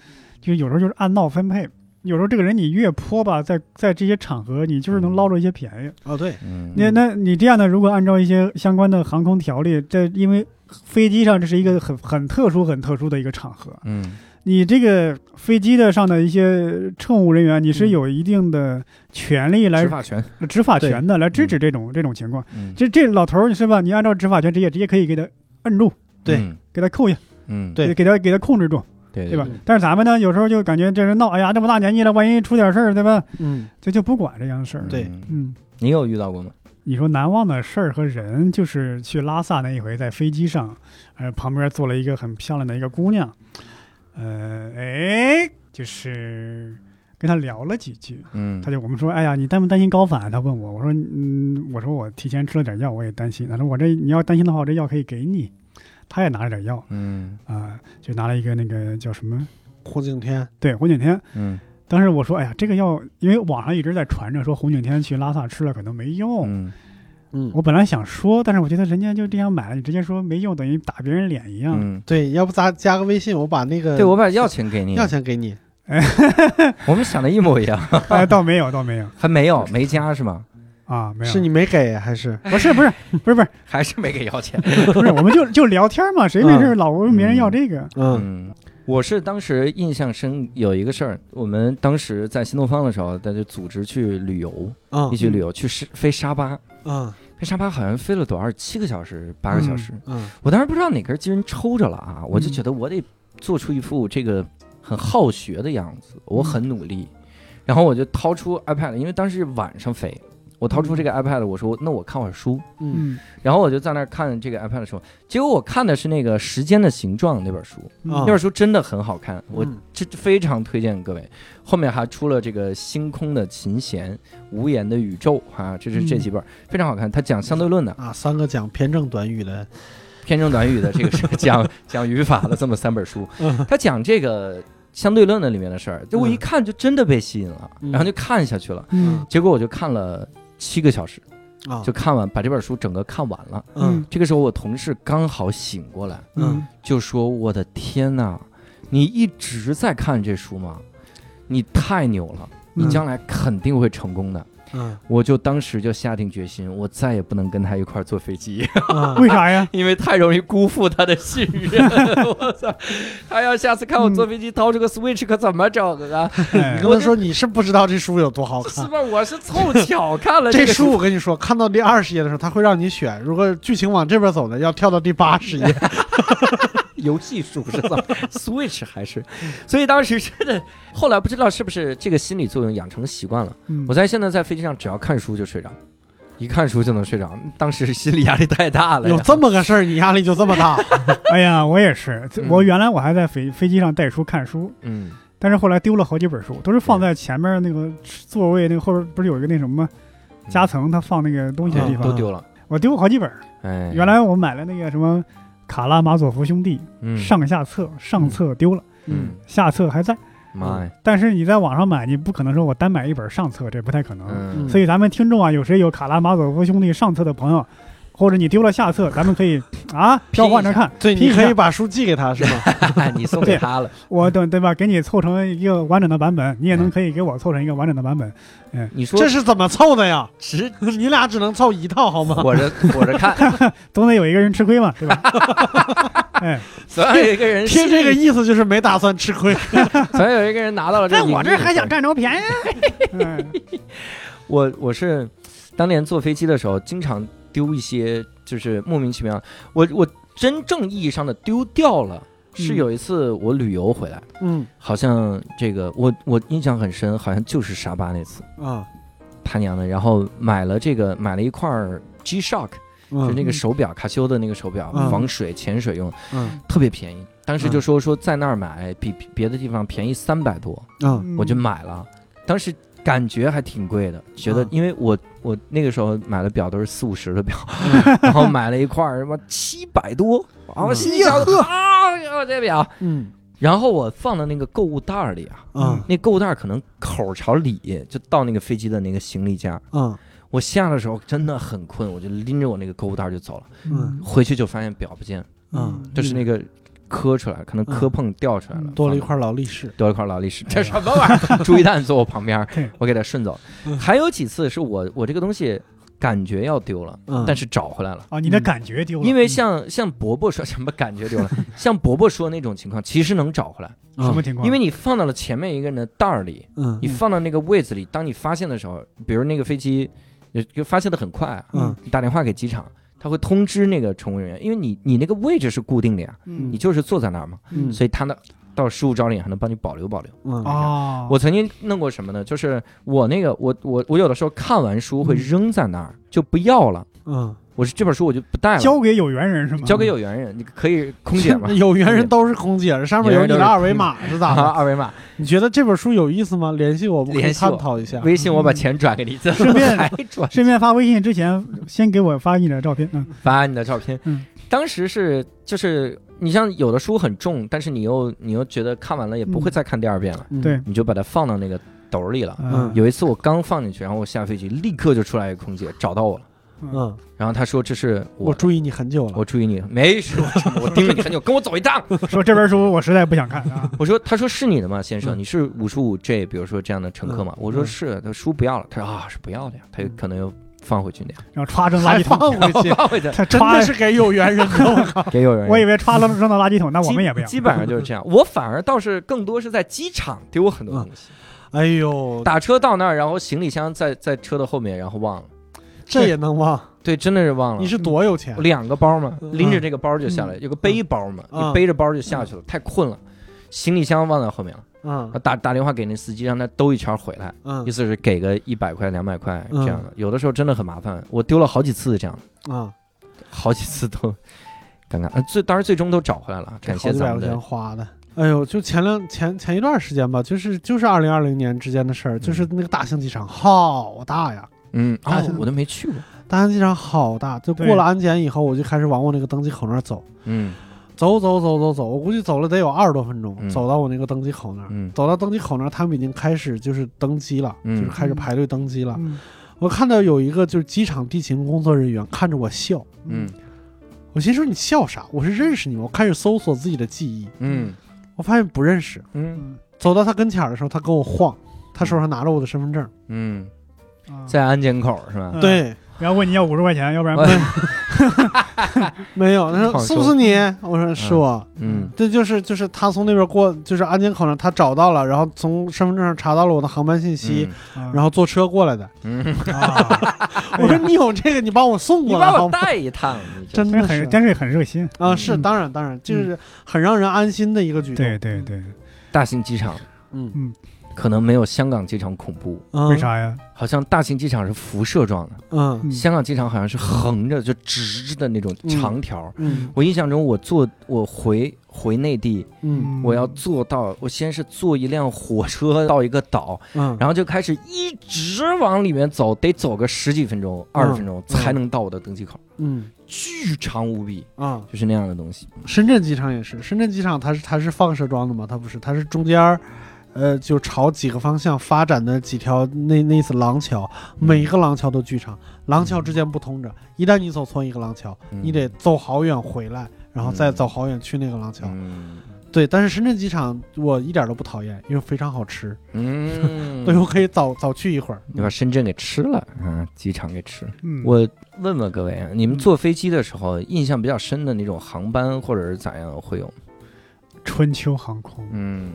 [SPEAKER 2] 就有时候就是按闹分配。有时候这个人你越泼吧，在在这些场合，你就是能捞着一些便宜。
[SPEAKER 3] 哦，对，
[SPEAKER 1] 嗯，
[SPEAKER 2] 那那你这样的，如果按照一些相关的航空条例，这因为飞机上这是一个很很特殊、很特殊的一个场合，
[SPEAKER 1] 嗯
[SPEAKER 2] 你这个飞机的上的一些乘务人员，你是有一定的权利来
[SPEAKER 1] 执法权，
[SPEAKER 2] 执法权的，来制止这种这种情况。
[SPEAKER 1] 嗯，
[SPEAKER 2] 这这老头儿是吧？你按照执法权，直接直接可以给他摁住，
[SPEAKER 3] 对
[SPEAKER 1] 嗯
[SPEAKER 2] 给他扣下，
[SPEAKER 1] 嗯，
[SPEAKER 3] 对
[SPEAKER 2] 给给他给他控制住，
[SPEAKER 1] 对
[SPEAKER 2] 对吧
[SPEAKER 3] 嗯？
[SPEAKER 2] 但是咱们呢，有时候就感觉这人闹，哎呀，这么大年纪了，万一出点事儿，对吧？
[SPEAKER 3] 嗯，
[SPEAKER 2] 这就不管这样的事儿。
[SPEAKER 3] 对
[SPEAKER 1] 嗯
[SPEAKER 2] 嗯，
[SPEAKER 1] 你有遇到过吗？
[SPEAKER 2] 你说难忘的事儿和人，就是去拉萨那一回，在飞机上，呃，旁边坐了一个很漂亮的一个姑娘，呃，哎，就是跟他聊了几句，
[SPEAKER 1] 嗯，
[SPEAKER 2] 他就我们说，哎呀，你担不担心高反？他问我，我说，嗯，我说我提前吃了点药，我也担心。他说我这你要担心的话，我这药可以给你。他也拿了点药
[SPEAKER 1] 嗯
[SPEAKER 2] 啊、就拿了一个那个叫什么？
[SPEAKER 3] 红景天，
[SPEAKER 2] 对，红景天。
[SPEAKER 1] 嗯
[SPEAKER 2] 当时我说，哎呀，这个药，因为网上一直在传着说红景天去拉萨吃了可能没用。
[SPEAKER 1] 嗯
[SPEAKER 3] 嗯，
[SPEAKER 2] 我本来想说，但是我觉得人家就这样买了，你直接说没用，等于打别人脸一样。
[SPEAKER 1] 嗯，
[SPEAKER 3] 对，要不咱加个微信，我把那个
[SPEAKER 1] 对我把药钱给你，
[SPEAKER 3] 药钱给你。
[SPEAKER 1] 我们想的一模一样，
[SPEAKER 2] 哎，倒没有，倒没有
[SPEAKER 1] 还没有没加是吗？
[SPEAKER 2] 啊，没有。
[SPEAKER 3] 是你没给还是？
[SPEAKER 2] 不是不是 不是不是
[SPEAKER 1] 还是没给药钱？
[SPEAKER 2] 不是，我们就 就聊天嘛，谁没事老问别人要这个？
[SPEAKER 3] 嗯
[SPEAKER 1] 嗯，我是当时印象深有一个事儿，我们当时在新东方的时候，大家组织去旅游，
[SPEAKER 3] 嗯
[SPEAKER 1] 一起旅游去沙飞沙巴，
[SPEAKER 3] 嗯
[SPEAKER 1] 飞沙发好像飞了多少？七个小时，八个小时。
[SPEAKER 3] 嗯
[SPEAKER 1] 我当时不知道哪根筋抽着了啊，我就
[SPEAKER 2] 嗯
[SPEAKER 1] 觉得我得做出一副这个很好学的样子，我很努力。然后我就掏出 iPad，因为当时是晚上飞，我掏出这个 iPad，我说那我看会儿书。
[SPEAKER 3] 嗯
[SPEAKER 2] 嗯
[SPEAKER 1] 然后我就在那儿看这个 iPad 的时候，结果我看的是那个《时间的形状》那本书，
[SPEAKER 3] 啊
[SPEAKER 1] 那本书真的很好看，我
[SPEAKER 3] 嗯
[SPEAKER 1] 这非常推荐各位。后面还出了这个《星空的琴弦》《无言的宇宙》啊，这是这几本、非常好看。它讲相对论的，
[SPEAKER 3] 啊，三个讲偏正短语的，
[SPEAKER 1] 偏正短语的，这个是 讲讲语法的这么三本书。
[SPEAKER 3] 嗯
[SPEAKER 1] 它讲这个相对论的里面的事儿，就我一
[SPEAKER 3] 嗯
[SPEAKER 1] 看就真的被吸引了，
[SPEAKER 3] 嗯
[SPEAKER 1] 然后就看下去了。
[SPEAKER 2] 嗯
[SPEAKER 1] 结果我就看了七个小时，
[SPEAKER 3] 啊，
[SPEAKER 1] 就看完把这本书整个看完了。
[SPEAKER 3] 嗯
[SPEAKER 1] 这个时候我同事刚好醒过来，
[SPEAKER 3] 嗯
[SPEAKER 1] 就说：“我的天呐，你一直在看这书吗？你太牛了，你
[SPEAKER 2] 嗯
[SPEAKER 1] 将来肯定会成功的。
[SPEAKER 3] 嗯
[SPEAKER 1] 我就当时就下定决心，我再也不能跟他一块儿坐飞机，
[SPEAKER 3] 啊
[SPEAKER 2] 为啥呀？
[SPEAKER 1] 因为太容易辜负他的信任。我操！他要下次看我坐飞机掏出个 Switch 可怎么整啊？
[SPEAKER 2] 哎
[SPEAKER 3] 你跟他说你是不知道这书有多好看。
[SPEAKER 1] 是吧？我是凑巧看了个
[SPEAKER 3] 这书我跟你说，看到第二十页的时候，他会让你选，如果剧情往这边走呢，要跳到第八十页。
[SPEAKER 1] 游戏书是吧？Switch 还是，所以当时真的，后来不知道是不是这个心理作用养成习惯了。
[SPEAKER 2] 嗯
[SPEAKER 1] 我在现在在飞机上只要看书就睡着，一看书就能睡着。当时心理压力太大了。
[SPEAKER 3] 有这么个事儿，你压力就这么大？
[SPEAKER 2] 哎呀，我也是，
[SPEAKER 1] 嗯
[SPEAKER 2] 我原来我还在飞飞机上带书看书，
[SPEAKER 1] 嗯
[SPEAKER 2] 但是后来丢了好几本书，都是放在前面那个座位那个后边不是有一个那什么夹层，它放那个东西的地方，
[SPEAKER 1] 都丢了。
[SPEAKER 2] 我丢过好几本。
[SPEAKER 1] 哎，
[SPEAKER 2] 原来我买了那个什么卡拉马佐夫兄弟
[SPEAKER 1] 嗯。
[SPEAKER 2] 上下册，上册丢了，
[SPEAKER 1] 嗯。
[SPEAKER 2] 下册还在。
[SPEAKER 1] 妈呀，
[SPEAKER 2] 但是你在网上买，你不可能说我单买一本上册，这不太可能。
[SPEAKER 1] 嗯，
[SPEAKER 2] 所以咱们听众啊，有谁有卡拉马佐夫兄弟上册的朋友，或者你丢了下册，咱们可以啊交换着看。
[SPEAKER 3] 对，你可以把书寄给他，是吗？
[SPEAKER 1] 你送给他了，
[SPEAKER 2] 我等对吧？给你凑成一个完整的版本，你也能可以给我凑成一个完整的版本。
[SPEAKER 1] 嗯你说
[SPEAKER 3] 这是怎么凑的呀？
[SPEAKER 1] 只
[SPEAKER 3] 你俩只能凑一套好吗？
[SPEAKER 1] 火着火着看，
[SPEAKER 2] 总得有一个人吃亏嘛，对吧？哎，
[SPEAKER 1] 总要有一个人
[SPEAKER 3] 听这个意思就是没打算吃亏。
[SPEAKER 1] 总要有一个人拿到了这
[SPEAKER 2] 在。我这还想占着便宜？嗯
[SPEAKER 1] 我我是当年坐飞机的时候，经常丢一些，就是莫名其妙。我我真正意义上的丢掉了，是
[SPEAKER 2] 嗯
[SPEAKER 1] 有一次我旅游回来，
[SPEAKER 3] 嗯。
[SPEAKER 1] 好像这个我我印象很深，好像就是沙巴那次，
[SPEAKER 3] 啊，
[SPEAKER 1] 他娘的，然后买了这个买了一块儿 G Shock，就那
[SPEAKER 3] 嗯
[SPEAKER 1] 个手表，卡西欧的那个手表，
[SPEAKER 3] 嗯。
[SPEAKER 1] 防水潜水用，
[SPEAKER 3] 嗯。
[SPEAKER 1] 特别便宜。当时就说说在那儿买比比别的地方便宜三百多，
[SPEAKER 3] 嗯。
[SPEAKER 1] 我就买了。当时感觉还挺贵的，觉得
[SPEAKER 3] 嗯。
[SPEAKER 1] 因为我我那个时候买的表都是四五十的表，然后买了一块儿什么七百多，啊，我心里想啊，我这表，
[SPEAKER 3] 嗯。
[SPEAKER 1] 然后我放到那个购物袋儿里啊，
[SPEAKER 3] 嗯。
[SPEAKER 1] 那购物袋儿可能口朝里，就到那个飞机的那个行李架。
[SPEAKER 3] 嗯。
[SPEAKER 1] 我下的时候真的很困，我就拎着我那个购物袋就走了，
[SPEAKER 3] 嗯。
[SPEAKER 1] 回去就发现表不见了，
[SPEAKER 3] 嗯，
[SPEAKER 1] 就是那个磕出来，可能磕碰掉出来了，
[SPEAKER 2] 嗯
[SPEAKER 3] 多了一块劳力士。
[SPEAKER 1] 多了一块劳力士，这什么玩意儿？朱一蛋坐我旁边，我给他顺走。还有几次是我我这个东西感觉要丢了，
[SPEAKER 3] 嗯。
[SPEAKER 1] 但是找回来了。
[SPEAKER 2] 啊，你的感觉丢了，
[SPEAKER 1] 因为像像伯伯说什么感觉丢了，像伯伯说那种情况，其实能找回来，
[SPEAKER 2] 什么情况？
[SPEAKER 1] 因为你放到了前面一个人的袋儿里，
[SPEAKER 3] 嗯
[SPEAKER 1] 你放到那个位子里，当你发现的时候，比如那个飞机，就就发现的很快啊，
[SPEAKER 3] 嗯。
[SPEAKER 1] 你打电话给机场，他会通知那个乘务人员，因为你你那个位置是固定的呀，
[SPEAKER 2] 嗯
[SPEAKER 1] 你就是坐在那儿嘛，
[SPEAKER 3] 嗯
[SPEAKER 1] 所以他呢到失物招领还能帮你保留保留。
[SPEAKER 3] 嗯
[SPEAKER 2] 哦，
[SPEAKER 1] 我曾经弄过什么呢？就是我那个我我我有的时候看完书会扔在那儿，就不要了。
[SPEAKER 3] 嗯，
[SPEAKER 1] 我是这本书我就不带了，
[SPEAKER 2] 交给有缘人是吗？
[SPEAKER 1] 交给有缘人，你可以空姐吗
[SPEAKER 3] 有缘人都是空姐，上面有你的二维码是咋
[SPEAKER 1] 啊，
[SPEAKER 3] 的？
[SPEAKER 1] 二维码，
[SPEAKER 3] 你觉得这本书有意思吗？联系我，探讨一下。
[SPEAKER 1] 微信我把钱转给你，这
[SPEAKER 2] 顺便顺便发微信之前，先给我发你的照片。嗯，
[SPEAKER 1] 发你的照片。
[SPEAKER 2] 嗯，
[SPEAKER 1] 当时是就是你像有的书很重，但是你又你又觉得看完了也不会再看第二遍了，
[SPEAKER 3] 嗯
[SPEAKER 2] 对，
[SPEAKER 1] 你就把它放到那个兜里了。
[SPEAKER 2] 嗯
[SPEAKER 1] 有一次我刚放进去，然后我下飞机立刻就出来一个空姐找到我了，
[SPEAKER 2] 嗯，
[SPEAKER 3] 嗯，
[SPEAKER 1] 然后他说这是我
[SPEAKER 3] 我注意你很久了。
[SPEAKER 1] 我注意你，没说 什么，我盯了你很久，跟我走一趟。
[SPEAKER 2] 说这本书我实在不想看啊。
[SPEAKER 1] 我说，他说是你的吗，先生？
[SPEAKER 3] 嗯
[SPEAKER 1] 你是五十五 J，比如说这样的乘客吗？我说是，他书不要了。他说啊，是不要的呀，他有可能又放回去那样，
[SPEAKER 2] 然后歘扔垃
[SPEAKER 3] 还
[SPEAKER 2] 圾桶，
[SPEAKER 3] 放回去，
[SPEAKER 1] 放回去
[SPEAKER 2] 他
[SPEAKER 3] 真的，是给有缘人的。我靠，
[SPEAKER 1] 给有缘人。
[SPEAKER 2] 我以为歘扔扔到垃圾桶，那我们也不要。
[SPEAKER 1] 基本上就是这样。我反而倒是更多是在机场丢很多东西，
[SPEAKER 3] 哎呦，
[SPEAKER 1] 打车到那儿，然后行李箱在在车的后面，然后忘了。
[SPEAKER 3] 这也能忘？
[SPEAKER 1] 对，真的是忘了。
[SPEAKER 3] 你是多有钱？
[SPEAKER 1] 两个包嘛，
[SPEAKER 3] 嗯
[SPEAKER 1] 拎着这个包就下来，有个背包嘛，
[SPEAKER 3] 嗯
[SPEAKER 1] 你背着包就下去了，太困了，行李箱忘在后面了。
[SPEAKER 3] 嗯
[SPEAKER 1] 打打电话给那司机，让他兜一圈回来。
[SPEAKER 3] 嗯
[SPEAKER 1] 意思是给个一百块、两百块
[SPEAKER 3] 嗯
[SPEAKER 1] 这样的，有的时候真的很麻烦，我丢了好几次这样的，
[SPEAKER 3] 嗯，
[SPEAKER 1] 好几次都尴尬。呃，最当然最终都找回来了，感
[SPEAKER 3] 好几百块钱
[SPEAKER 1] 谢咱们的。
[SPEAKER 3] 花的。哎呦，就前两前前一段时间吧，就是就是二零二零年之间的事儿，就是那个大兴机场好大呀，
[SPEAKER 1] 嗯，
[SPEAKER 3] 啊，
[SPEAKER 1] 哦我都没去过。
[SPEAKER 3] 大兴机场好大。就过了安检以后，我就开始往我那个登机口那儿走，
[SPEAKER 1] 嗯
[SPEAKER 3] 走走走走走，我估计走了得有二十多分钟，
[SPEAKER 1] 嗯
[SPEAKER 3] 走到我那个登机口那儿。
[SPEAKER 1] 嗯
[SPEAKER 3] 走到登机口那儿，他们已经开始就是登机了，
[SPEAKER 1] 嗯
[SPEAKER 3] 就是开始排队登机了。
[SPEAKER 2] 嗯
[SPEAKER 3] 我看到有一个就是机场地勤工作人员看着我笑，
[SPEAKER 1] 嗯
[SPEAKER 3] 我心说你笑啥？我是认识你吗？我开始搜索自己的记忆，
[SPEAKER 1] 嗯
[SPEAKER 3] 我发现不认识。
[SPEAKER 1] 嗯
[SPEAKER 2] 嗯
[SPEAKER 3] 走到他跟前儿的时候，他跟我晃，他手上拿着我的身份证。
[SPEAKER 1] 嗯，
[SPEAKER 2] 啊
[SPEAKER 1] 在安检口是吧？
[SPEAKER 2] 嗯。
[SPEAKER 3] 对，
[SPEAKER 2] 然后问你要五十块钱，要不然不
[SPEAKER 1] 哎
[SPEAKER 3] 没有。他说
[SPEAKER 1] 放
[SPEAKER 3] 是不是你？我说是我。
[SPEAKER 1] 嗯。
[SPEAKER 3] 这就是就是他从那边过，就是安检口上他找到了，然后从身份证上查到了我的航班信息，
[SPEAKER 2] 啊
[SPEAKER 3] 然后坐车过来的。
[SPEAKER 1] 嗯，
[SPEAKER 2] 啊，
[SPEAKER 3] 我说你有这个，你帮我送
[SPEAKER 1] 你
[SPEAKER 3] 过来好吗？
[SPEAKER 1] 把我带一趟，你这
[SPEAKER 3] 真的是。
[SPEAKER 2] 很真是很热心。
[SPEAKER 3] 啊，
[SPEAKER 1] 嗯。
[SPEAKER 3] 是当然当然，就是很让人安心的一个举动。
[SPEAKER 2] 对对对，
[SPEAKER 1] 大型机场。
[SPEAKER 3] 嗯。
[SPEAKER 2] 嗯，
[SPEAKER 1] 可能没有香港机场恐怖，
[SPEAKER 3] 嗯，
[SPEAKER 2] 为？啥呀？
[SPEAKER 1] 好像大型机场是辐射状的，
[SPEAKER 3] 嗯。
[SPEAKER 2] 嗯
[SPEAKER 1] 香港机场好像是横着就直着的那种长条。
[SPEAKER 3] 嗯。
[SPEAKER 1] 我印象中，我坐我回回内地，
[SPEAKER 3] 嗯。
[SPEAKER 1] 我要坐到，我先是坐一辆火车到一个岛，
[SPEAKER 3] 嗯，
[SPEAKER 1] 然后就开始一直往里面走，得走个十几分钟、二十分钟才能到我的登机口，
[SPEAKER 3] 嗯。
[SPEAKER 1] 巨长无比，
[SPEAKER 3] 啊，
[SPEAKER 1] 就是那样的东西。
[SPEAKER 3] 深圳机场也是，深圳机场它是它是放射状的嘛，它不是，它是中间儿，呃，就朝几个方向发展的几条那那次廊桥，每一个廊桥都巨长，廊桥之间不通着，一旦你走错一个廊桥，
[SPEAKER 1] 嗯。
[SPEAKER 3] 你得走好远回来，然后再走好远去那个廊桥。
[SPEAKER 1] 嗯。
[SPEAKER 3] 对，但是深圳机场我一点都不讨厌，因为非常好吃，
[SPEAKER 1] 嗯，
[SPEAKER 3] 对，我可以早早去一会儿。
[SPEAKER 1] 你把深圳给吃了啊，机场给吃。
[SPEAKER 2] 嗯，
[SPEAKER 1] 我问问各位啊，你们
[SPEAKER 2] 嗯
[SPEAKER 1] 坐飞机的时候，印象比较深的那种航班或者是咋样会有？
[SPEAKER 2] 春秋航空，
[SPEAKER 1] 嗯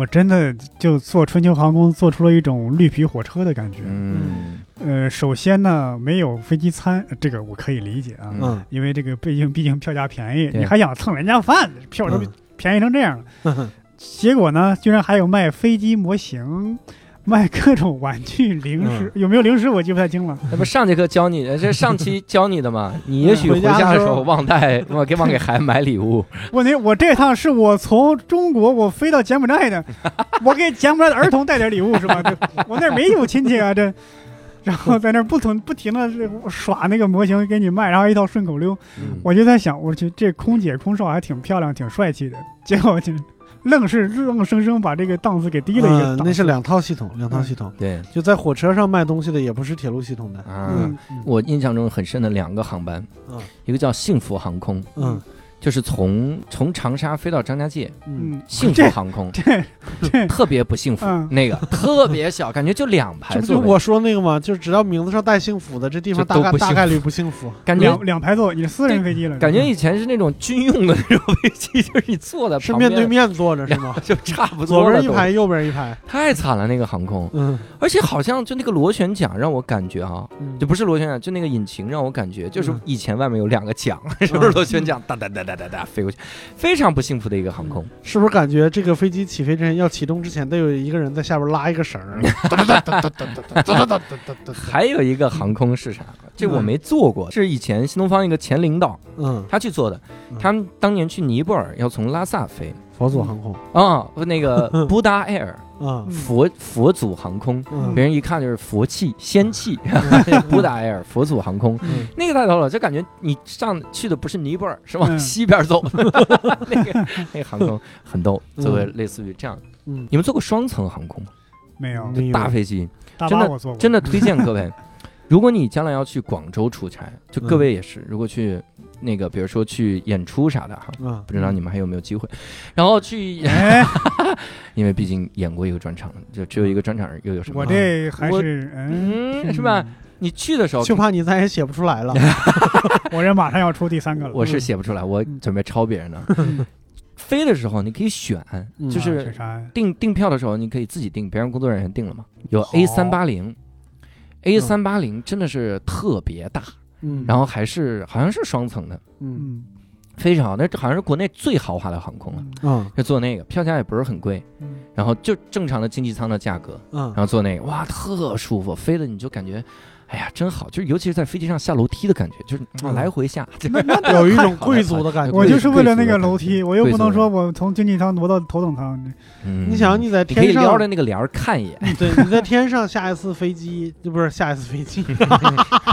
[SPEAKER 2] 我真的就坐春秋航空做出了一种绿皮火车的感觉。
[SPEAKER 1] 嗯。
[SPEAKER 2] 呃，首先呢，没有飞机餐，这个我可以理解啊，
[SPEAKER 1] 嗯。
[SPEAKER 2] 因为这个毕竟毕竟票价便宜，你还想蹭人家饭，票都
[SPEAKER 3] 嗯。
[SPEAKER 2] 便宜成这样了。
[SPEAKER 3] 嗯。
[SPEAKER 2] 结果呢，居然还有卖飞机模型，卖各种玩具、零食，有没有零食我记不太清了。
[SPEAKER 1] 那不上节课教你的，这上期 教你的嘛？你也许回
[SPEAKER 3] 回家的时候
[SPEAKER 1] 忘带，忘给忘给孩子买礼物。
[SPEAKER 2] 我那我这趟是我从中国我飞到柬埔寨的，我给柬埔寨的儿童带点礼物是吧？我那儿没有亲戚啊，这。然后在那儿不停不停的是耍那个模型给你卖，然后一套顺口溜，
[SPEAKER 1] 嗯
[SPEAKER 2] 我就在想，我去这空姐空少还挺漂亮，挺帅气的，结果就愣是愣生生把这个档次给低了一个档次。
[SPEAKER 3] 嗯，那是两套系统，两套系统。
[SPEAKER 1] 对
[SPEAKER 3] 就在火车上卖东西的也不是铁路系统的。
[SPEAKER 1] 啊，
[SPEAKER 2] 嗯
[SPEAKER 1] 我印象中很深的两个航班，
[SPEAKER 3] 嗯
[SPEAKER 1] 一个叫幸福航空，
[SPEAKER 3] 嗯
[SPEAKER 1] 就是从从长沙飞到张家界，
[SPEAKER 3] 嗯。
[SPEAKER 2] 嗯，
[SPEAKER 1] 幸福航空。
[SPEAKER 2] 这这
[SPEAKER 1] 特别不幸福，
[SPEAKER 2] 嗯。
[SPEAKER 1] 那个 特别小，感觉就两排座位，
[SPEAKER 3] 这不就我说那个嘛？就是只要名字上带幸福的，这地方大大概率不幸福。
[SPEAKER 1] 感觉
[SPEAKER 2] 两两排座，你是私人飞机了，
[SPEAKER 1] 感觉以前是那种军用的那种飞机，就是你坐在旁边。
[SPEAKER 3] 是面对面坐着是吗？
[SPEAKER 1] 就差不多左
[SPEAKER 3] 边一排，右边一排。
[SPEAKER 1] 太惨了那个航空，
[SPEAKER 3] 嗯，
[SPEAKER 1] 而且好像就那个螺旋桨让我感觉啊，
[SPEAKER 3] 嗯。
[SPEAKER 1] 就不是螺旋桨，就那个引擎让我感觉就是
[SPEAKER 3] 嗯。
[SPEAKER 1] 以前外面有两个桨，是不是螺旋桨哒哒哒哒哒哒哒飞过去，非常不幸福的一个航空。
[SPEAKER 3] 是不是感觉这个飞机起飞之前要启动之前，得有一个人在下边拉一个绳儿？
[SPEAKER 1] 还有一个航空是啥？这我没坐过，是以前新东方一个前领导
[SPEAKER 3] 嗯，
[SPEAKER 1] 他去做的
[SPEAKER 3] 嗯。
[SPEAKER 1] 他们当年去尼泊尔要从拉萨飞
[SPEAKER 3] 佛祖航空。
[SPEAKER 1] 啊，那个 布达 Air
[SPEAKER 3] 啊
[SPEAKER 1] 佛佛祖航空，
[SPEAKER 3] 嗯
[SPEAKER 1] 别人一看就是佛气仙气，布达 Air 佛祖航空。
[SPEAKER 3] 嗯
[SPEAKER 1] 那个太逗了，就感觉你上去的不是尼泊尔，是往
[SPEAKER 2] 嗯
[SPEAKER 1] 西边走。那个那个航空很逗，
[SPEAKER 3] 嗯
[SPEAKER 1] 作为类似于这样。
[SPEAKER 3] 嗯，
[SPEAKER 1] 你们坐过双层航空吗？
[SPEAKER 2] 没有
[SPEAKER 1] 大飞机，
[SPEAKER 2] 大
[SPEAKER 1] 真的
[SPEAKER 2] 巴我坐过，
[SPEAKER 1] 真的推荐各位。如果你将来要去广州出差，就各位也是，如果去那个，比如说去演出啥的哈，
[SPEAKER 3] 啊
[SPEAKER 1] 不知道你们还有没有机会，然后去，
[SPEAKER 2] 哎，
[SPEAKER 1] 因为毕竟演过一个专场，就只有一个专场，又有什么？
[SPEAKER 2] 我这还
[SPEAKER 1] 我
[SPEAKER 2] 是嗯
[SPEAKER 1] 嗯，是吧？？你去的时候
[SPEAKER 3] 就怕你再也写不出来了。
[SPEAKER 2] 我这马上要出第三个了，
[SPEAKER 1] 我是写不出来，我
[SPEAKER 2] 嗯
[SPEAKER 1] 准备抄别人的。
[SPEAKER 2] 嗯
[SPEAKER 1] 飞的时候你可以选，
[SPEAKER 3] 嗯
[SPEAKER 2] 啊
[SPEAKER 1] 就是
[SPEAKER 2] 啥呀？
[SPEAKER 1] 订订票的时候你可以自己订，别人工作人员订了嘛。有
[SPEAKER 2] 好
[SPEAKER 1] A 三八零，A 三八零真的是特别大，
[SPEAKER 3] 嗯。
[SPEAKER 1] 然后还是好像是双层的，
[SPEAKER 3] 嗯。
[SPEAKER 2] 嗯。
[SPEAKER 1] 非常好。那好像是国内最豪华的航空了，
[SPEAKER 2] 嗯。
[SPEAKER 3] 嗯。
[SPEAKER 1] 就坐那个，票价也不是很贵，
[SPEAKER 2] 嗯。
[SPEAKER 1] 然后就正常的经济舱的价格，
[SPEAKER 3] 嗯。
[SPEAKER 1] 然后坐那个，哇，特舒服，飞的你就感觉。哎呀，真好！就是尤其是在飞机上下楼梯的感觉，就是、
[SPEAKER 3] 嗯
[SPEAKER 1] 来回下，
[SPEAKER 3] 有一种贵族的感觉。
[SPEAKER 2] 我就是为了那个楼梯，我又不能说我从经济舱挪到头等舱，
[SPEAKER 1] 嗯
[SPEAKER 3] 你想你在
[SPEAKER 1] 你可以
[SPEAKER 3] 天上
[SPEAKER 1] 撩着那个帘儿看一眼，
[SPEAKER 3] 对，你在天上下一次飞机，就不是下一次飞机，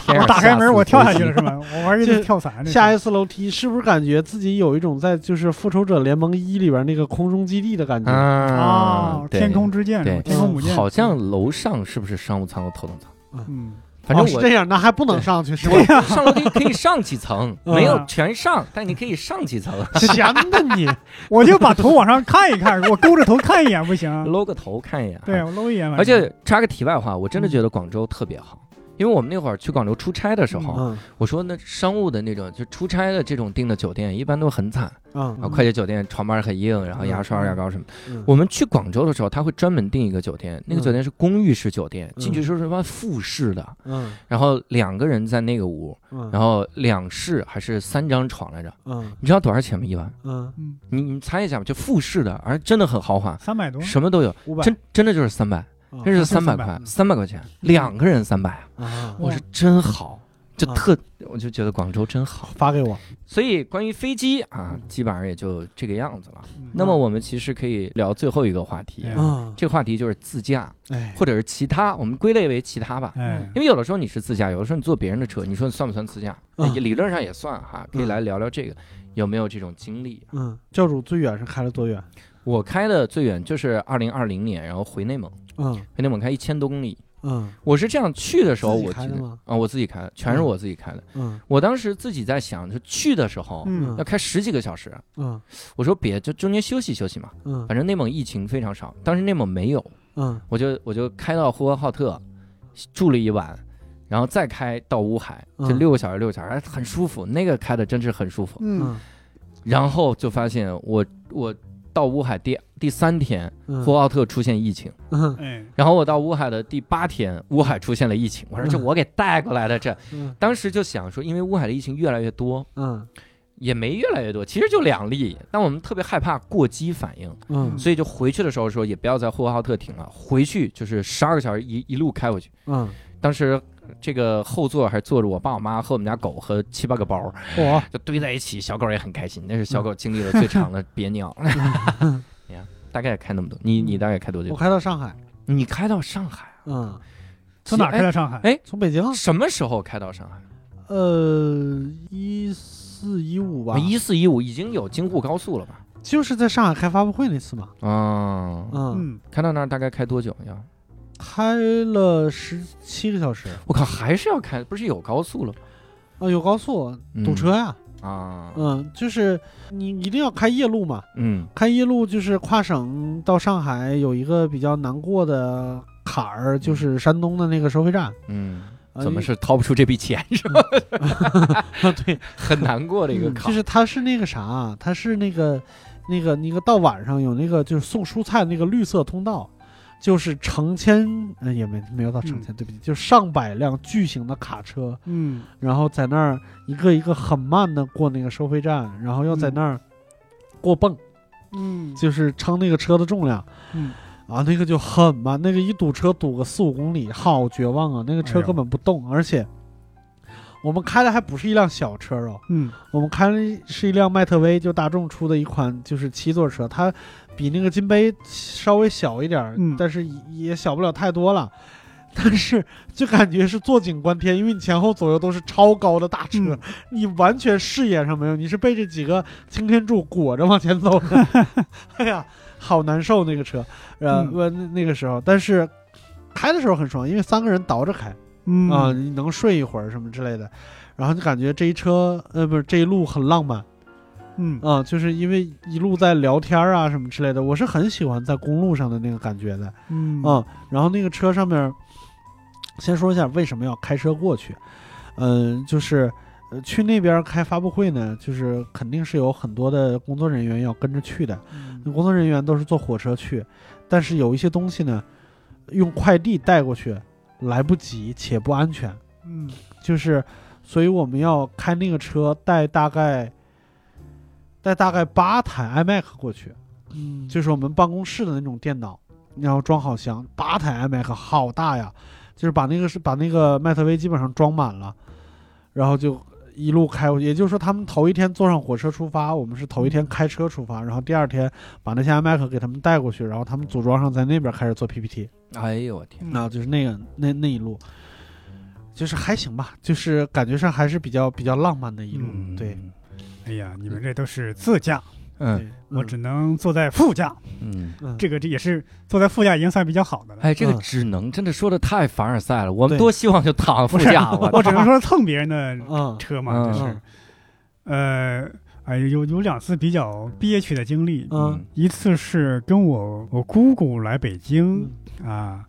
[SPEAKER 2] 我打开门我跳下去了
[SPEAKER 1] 是
[SPEAKER 2] 是吧？我玩一个
[SPEAKER 3] 这
[SPEAKER 2] 跳伞，
[SPEAKER 3] 下一次楼梯，是不是感觉自己有一种在就是《复仇者联盟一》里边那个空中基地的感觉？
[SPEAKER 1] 啊
[SPEAKER 2] 天空之剑，
[SPEAKER 1] 对
[SPEAKER 2] 天空母舰，
[SPEAKER 1] 好像楼上是不是商务舱和头等舱？
[SPEAKER 2] 嗯，
[SPEAKER 1] 反正我
[SPEAKER 3] 这样，那还不能上去是 吧？
[SPEAKER 1] 我上楼梯可以上几层，
[SPEAKER 3] 嗯
[SPEAKER 1] 没有全上，但你可以上几层，
[SPEAKER 3] 闲的你，
[SPEAKER 2] 我就把头往上看一看，我勾着头看一眼不行？
[SPEAKER 1] 搂个头看一眼。
[SPEAKER 2] 对，，我搂一眼吧。
[SPEAKER 1] 而且插个题外话，我真的觉得广州特别好。因为我们那会儿去广州出差的时候，
[SPEAKER 3] 嗯。
[SPEAKER 1] 我说那商务的那种，就出差的这种订的酒店，一般都很惨。
[SPEAKER 3] 嗯。
[SPEAKER 1] 啊，快捷酒店床板很硬，然后牙刷、
[SPEAKER 2] 嗯
[SPEAKER 1] 牙膏什么。
[SPEAKER 3] 嗯。
[SPEAKER 1] 我们去广州的时候，他会专门订一个酒店，那个酒店是公寓式酒店，
[SPEAKER 3] 嗯
[SPEAKER 1] 进去时候是什么复式的，
[SPEAKER 3] 嗯。
[SPEAKER 1] 然后两个人在那个屋，
[SPEAKER 3] 嗯，
[SPEAKER 1] 然后两室还是三张床来着，
[SPEAKER 3] 嗯。
[SPEAKER 1] 你知道多少钱吗？一晚？
[SPEAKER 3] 嗯。
[SPEAKER 2] 嗯，
[SPEAKER 1] 你你猜一下吧，就复式的，而真的很豪华，
[SPEAKER 2] 三百多，
[SPEAKER 1] 什么都有，真真的就是三百，
[SPEAKER 3] 嗯
[SPEAKER 1] 真是
[SPEAKER 2] 300
[SPEAKER 1] 三百块，三百块钱，两个人三百我是真好，就
[SPEAKER 3] 啊
[SPEAKER 1] 特，我就觉得广州真好。
[SPEAKER 3] 发给我。
[SPEAKER 1] 所以关于飞机啊，基本上也就这个样子了。
[SPEAKER 2] 嗯
[SPEAKER 1] 那么我们其实可以聊最后一个话题这个话题就是自驾
[SPEAKER 3] 哎，
[SPEAKER 1] 或者是其他，我们归类为其他吧。
[SPEAKER 2] 哎，
[SPEAKER 1] 因为有的时候你是自驾，有的时候你坐别人的车，你说算不算自驾？
[SPEAKER 3] 嗯
[SPEAKER 1] 理论上也算哈，可以来聊聊这个，有没有这种经历？
[SPEAKER 3] 嗯，教主最远是开了多远？
[SPEAKER 1] 我开的最远就是二零二零年，然后回内蒙，
[SPEAKER 3] 嗯
[SPEAKER 1] 回内蒙开一千多公里。
[SPEAKER 3] 嗯
[SPEAKER 1] 我是这样去的时候，我记得
[SPEAKER 3] 开的吗
[SPEAKER 1] 啊，我自己开的，全是我自己开的。
[SPEAKER 3] 嗯
[SPEAKER 1] 我当时自己在想，就去的时候
[SPEAKER 2] 嗯
[SPEAKER 1] 要开十几个小时，
[SPEAKER 3] 嗯
[SPEAKER 1] 我说别，就中间休息休息嘛，
[SPEAKER 3] 嗯
[SPEAKER 1] 反正内蒙疫情非常少，当时内蒙没有，
[SPEAKER 3] 嗯
[SPEAKER 1] 我就我就开到呼和浩特住了一晚，然后再开到乌海，就
[SPEAKER 3] 嗯
[SPEAKER 1] 六个小时六个小时，哎很舒服，那个开的真是很舒服。
[SPEAKER 2] 嗯
[SPEAKER 3] 嗯
[SPEAKER 1] 然后就发现我我到乌海第第三天，
[SPEAKER 3] 嗯。
[SPEAKER 1] 呼和浩特出现疫情，然后我到乌海的第八天，乌海出现了疫情，我说这
[SPEAKER 3] 嗯。
[SPEAKER 1] 我给带过来的，这
[SPEAKER 3] 嗯。
[SPEAKER 1] 当时就想说，因为乌海的疫情越来越多，
[SPEAKER 3] 嗯。
[SPEAKER 1] 也没越来越多，其实就两例，但我们特别害怕过激反应，
[SPEAKER 3] 嗯。
[SPEAKER 1] 所以就回去的时候说也不要在呼和浩特停了，回去就是十二个小时一一路开回去。
[SPEAKER 3] 嗯，
[SPEAKER 1] 当时这个后座还坐着我爸我妈和我们家狗和七八个包，
[SPEAKER 3] 哇，
[SPEAKER 1] 就堆在一起，小狗也很开心。那是小狗经历了最长的憋尿。你看，大概开那么多，你你大概开多久
[SPEAKER 3] 我？开到上海，
[SPEAKER 1] 你开到上海啊？
[SPEAKER 3] 嗯，
[SPEAKER 2] 从哪开到上海？
[SPEAKER 1] 哎
[SPEAKER 3] 从北京，
[SPEAKER 1] 什么时候开到上海？
[SPEAKER 3] 呃，一四一五吧，
[SPEAKER 1] 一四一五已经有京沪高速了吧？
[SPEAKER 3] 就是在上海开发布会那次嘛，
[SPEAKER 1] 啊，
[SPEAKER 3] 嗯，
[SPEAKER 2] 嗯，
[SPEAKER 1] 开到那儿大概开多久呀？
[SPEAKER 3] 开了十七个小时，
[SPEAKER 1] 我靠，还是要开，不是有高速了吗？
[SPEAKER 3] 啊，有高速
[SPEAKER 1] 嗯。
[SPEAKER 3] 堵车呀，
[SPEAKER 1] 啊，
[SPEAKER 3] 嗯，就是你一定要开夜路嘛，
[SPEAKER 1] 嗯。
[SPEAKER 3] 开夜路就是跨省到上海有一个比较难过的坎儿，就是山东的那个收费站，
[SPEAKER 1] 嗯，
[SPEAKER 3] 呃
[SPEAKER 1] 怎么是掏不出这笔钱是吧？
[SPEAKER 3] 啊？对，
[SPEAKER 1] 很难过的一个坎
[SPEAKER 3] 就。是它是那个啥，它是那个那个那个到晚上有那个就是送蔬菜那个绿色通道，就是成千呃也没没有到成千，对不起，就上百辆巨型的卡车，
[SPEAKER 2] 嗯
[SPEAKER 3] 然后在那儿一个一个很慢的过那个收费站，然后要在那儿过泵，
[SPEAKER 2] 嗯
[SPEAKER 3] 就是称那个车的重量。
[SPEAKER 2] 嗯
[SPEAKER 3] 啊，那个就很慢，那个一堵车堵个四五公里，好绝望啊！那个车根本不动，而且我们开的还不是一辆小车哦，
[SPEAKER 2] 嗯。
[SPEAKER 3] 我们开的是一辆迈特威，就大众出的一款就是七座车，它比那个金杯稍微小一点，
[SPEAKER 2] 嗯。
[SPEAKER 3] 但是也也小不了太多了。但是就感觉是坐井观天，因为你前后左右都是超高的大车，
[SPEAKER 2] 嗯。
[SPEAKER 3] 你完全视野上没有，你是被这几个擎天柱裹着往前走的。哎呀，好难受那个车，呃，
[SPEAKER 2] 嗯。
[SPEAKER 3] 我、那那个时候，但是开的时候很爽，因为三个人倒着开，
[SPEAKER 2] 嗯
[SPEAKER 3] 啊，你能睡一会儿什么之类的，然后就感觉这一车呃不是这一路很浪漫
[SPEAKER 2] 嗯
[SPEAKER 3] 啊，就是因为一路在聊天啊什么之类的，我是很喜欢在公路上的那个感觉的
[SPEAKER 2] 嗯
[SPEAKER 3] 啊。然后那个车上面，先说一下为什么要开车过去，嗯、就是。呃，去那边开发布会呢，就是肯定是有很多的工作人员要跟着去的。那工作人员都是坐火车去，但是有一些东西呢，用快递带过去来不及且不安全。
[SPEAKER 2] 嗯。
[SPEAKER 3] 就是，所以我们要开那个车带大概带大概八台 iMac 过去，
[SPEAKER 2] 嗯。
[SPEAKER 3] 就是我们办公室的那种电脑，然后装好箱，八台 iMac 好大呀，就是把那个是把那个迈特威基本上装满了，然后就一路开过去。也就是说，他们头一天坐上火车出发，我们是头一天开车出发，然后第二天把那些 iMac 给他们带过去，然后他们组装上，在那边开始做 PPT。
[SPEAKER 1] 哎呦我天，
[SPEAKER 2] 嗯
[SPEAKER 3] 那就是那个那那一路，就是还行吧，就是感觉上还是比较比较浪漫的一路。
[SPEAKER 1] 嗯
[SPEAKER 3] 对，，
[SPEAKER 2] 哎呀，你们这都是自驾，
[SPEAKER 1] 嗯
[SPEAKER 3] 对
[SPEAKER 2] 我只能坐在副驾，
[SPEAKER 1] 嗯。
[SPEAKER 3] 嗯。
[SPEAKER 2] 这个这也是坐在副驾已经算比较好的了。
[SPEAKER 1] 哎，这个
[SPEAKER 3] 嗯。
[SPEAKER 1] 只能真的说的太凡尔赛了，我们多希望就躺副驾，我
[SPEAKER 2] 我只能说蹭别人的
[SPEAKER 3] 嗯
[SPEAKER 2] 车嘛，
[SPEAKER 1] 嗯。
[SPEAKER 2] 这是，呃，哎，有有两次比较憋屈的经历，
[SPEAKER 3] 嗯。
[SPEAKER 2] 一次是跟我我姑姑来北京啊，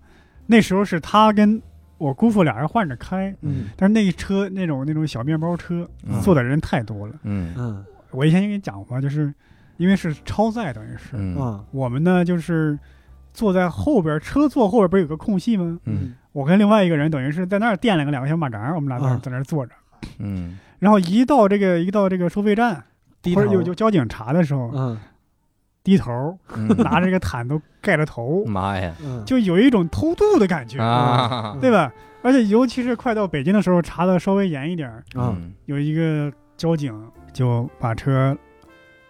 [SPEAKER 2] 那时候是她跟我姑父俩人换着开，
[SPEAKER 3] 嗯。
[SPEAKER 2] 但是那一车那种那种小面包车
[SPEAKER 1] 嗯。
[SPEAKER 2] 坐的人太多了。
[SPEAKER 1] 嗯
[SPEAKER 3] 嗯。
[SPEAKER 2] 我以前也跟你讲过，就是因为是超载，等于是、我们呢就是坐在后边，车座后边不是有个空隙吗？
[SPEAKER 1] 嗯。
[SPEAKER 2] 我跟另外一个人等于是在那儿垫了个两个小马扎，我们俩在那在那儿坐着。
[SPEAKER 1] 嗯。
[SPEAKER 2] 然后一到这个一到这个收费站
[SPEAKER 3] 低头。
[SPEAKER 2] 或者有有交警查的时候，
[SPEAKER 3] 嗯
[SPEAKER 2] 低头
[SPEAKER 1] 嗯，
[SPEAKER 2] 拿着个毯都盖着头，
[SPEAKER 1] 妈呀。
[SPEAKER 3] 嗯。
[SPEAKER 2] 就有一种偷渡的感觉，
[SPEAKER 1] 啊，
[SPEAKER 2] 对吧？而且尤其是快到北京的时候，查的稍微严一点有一个交警就把车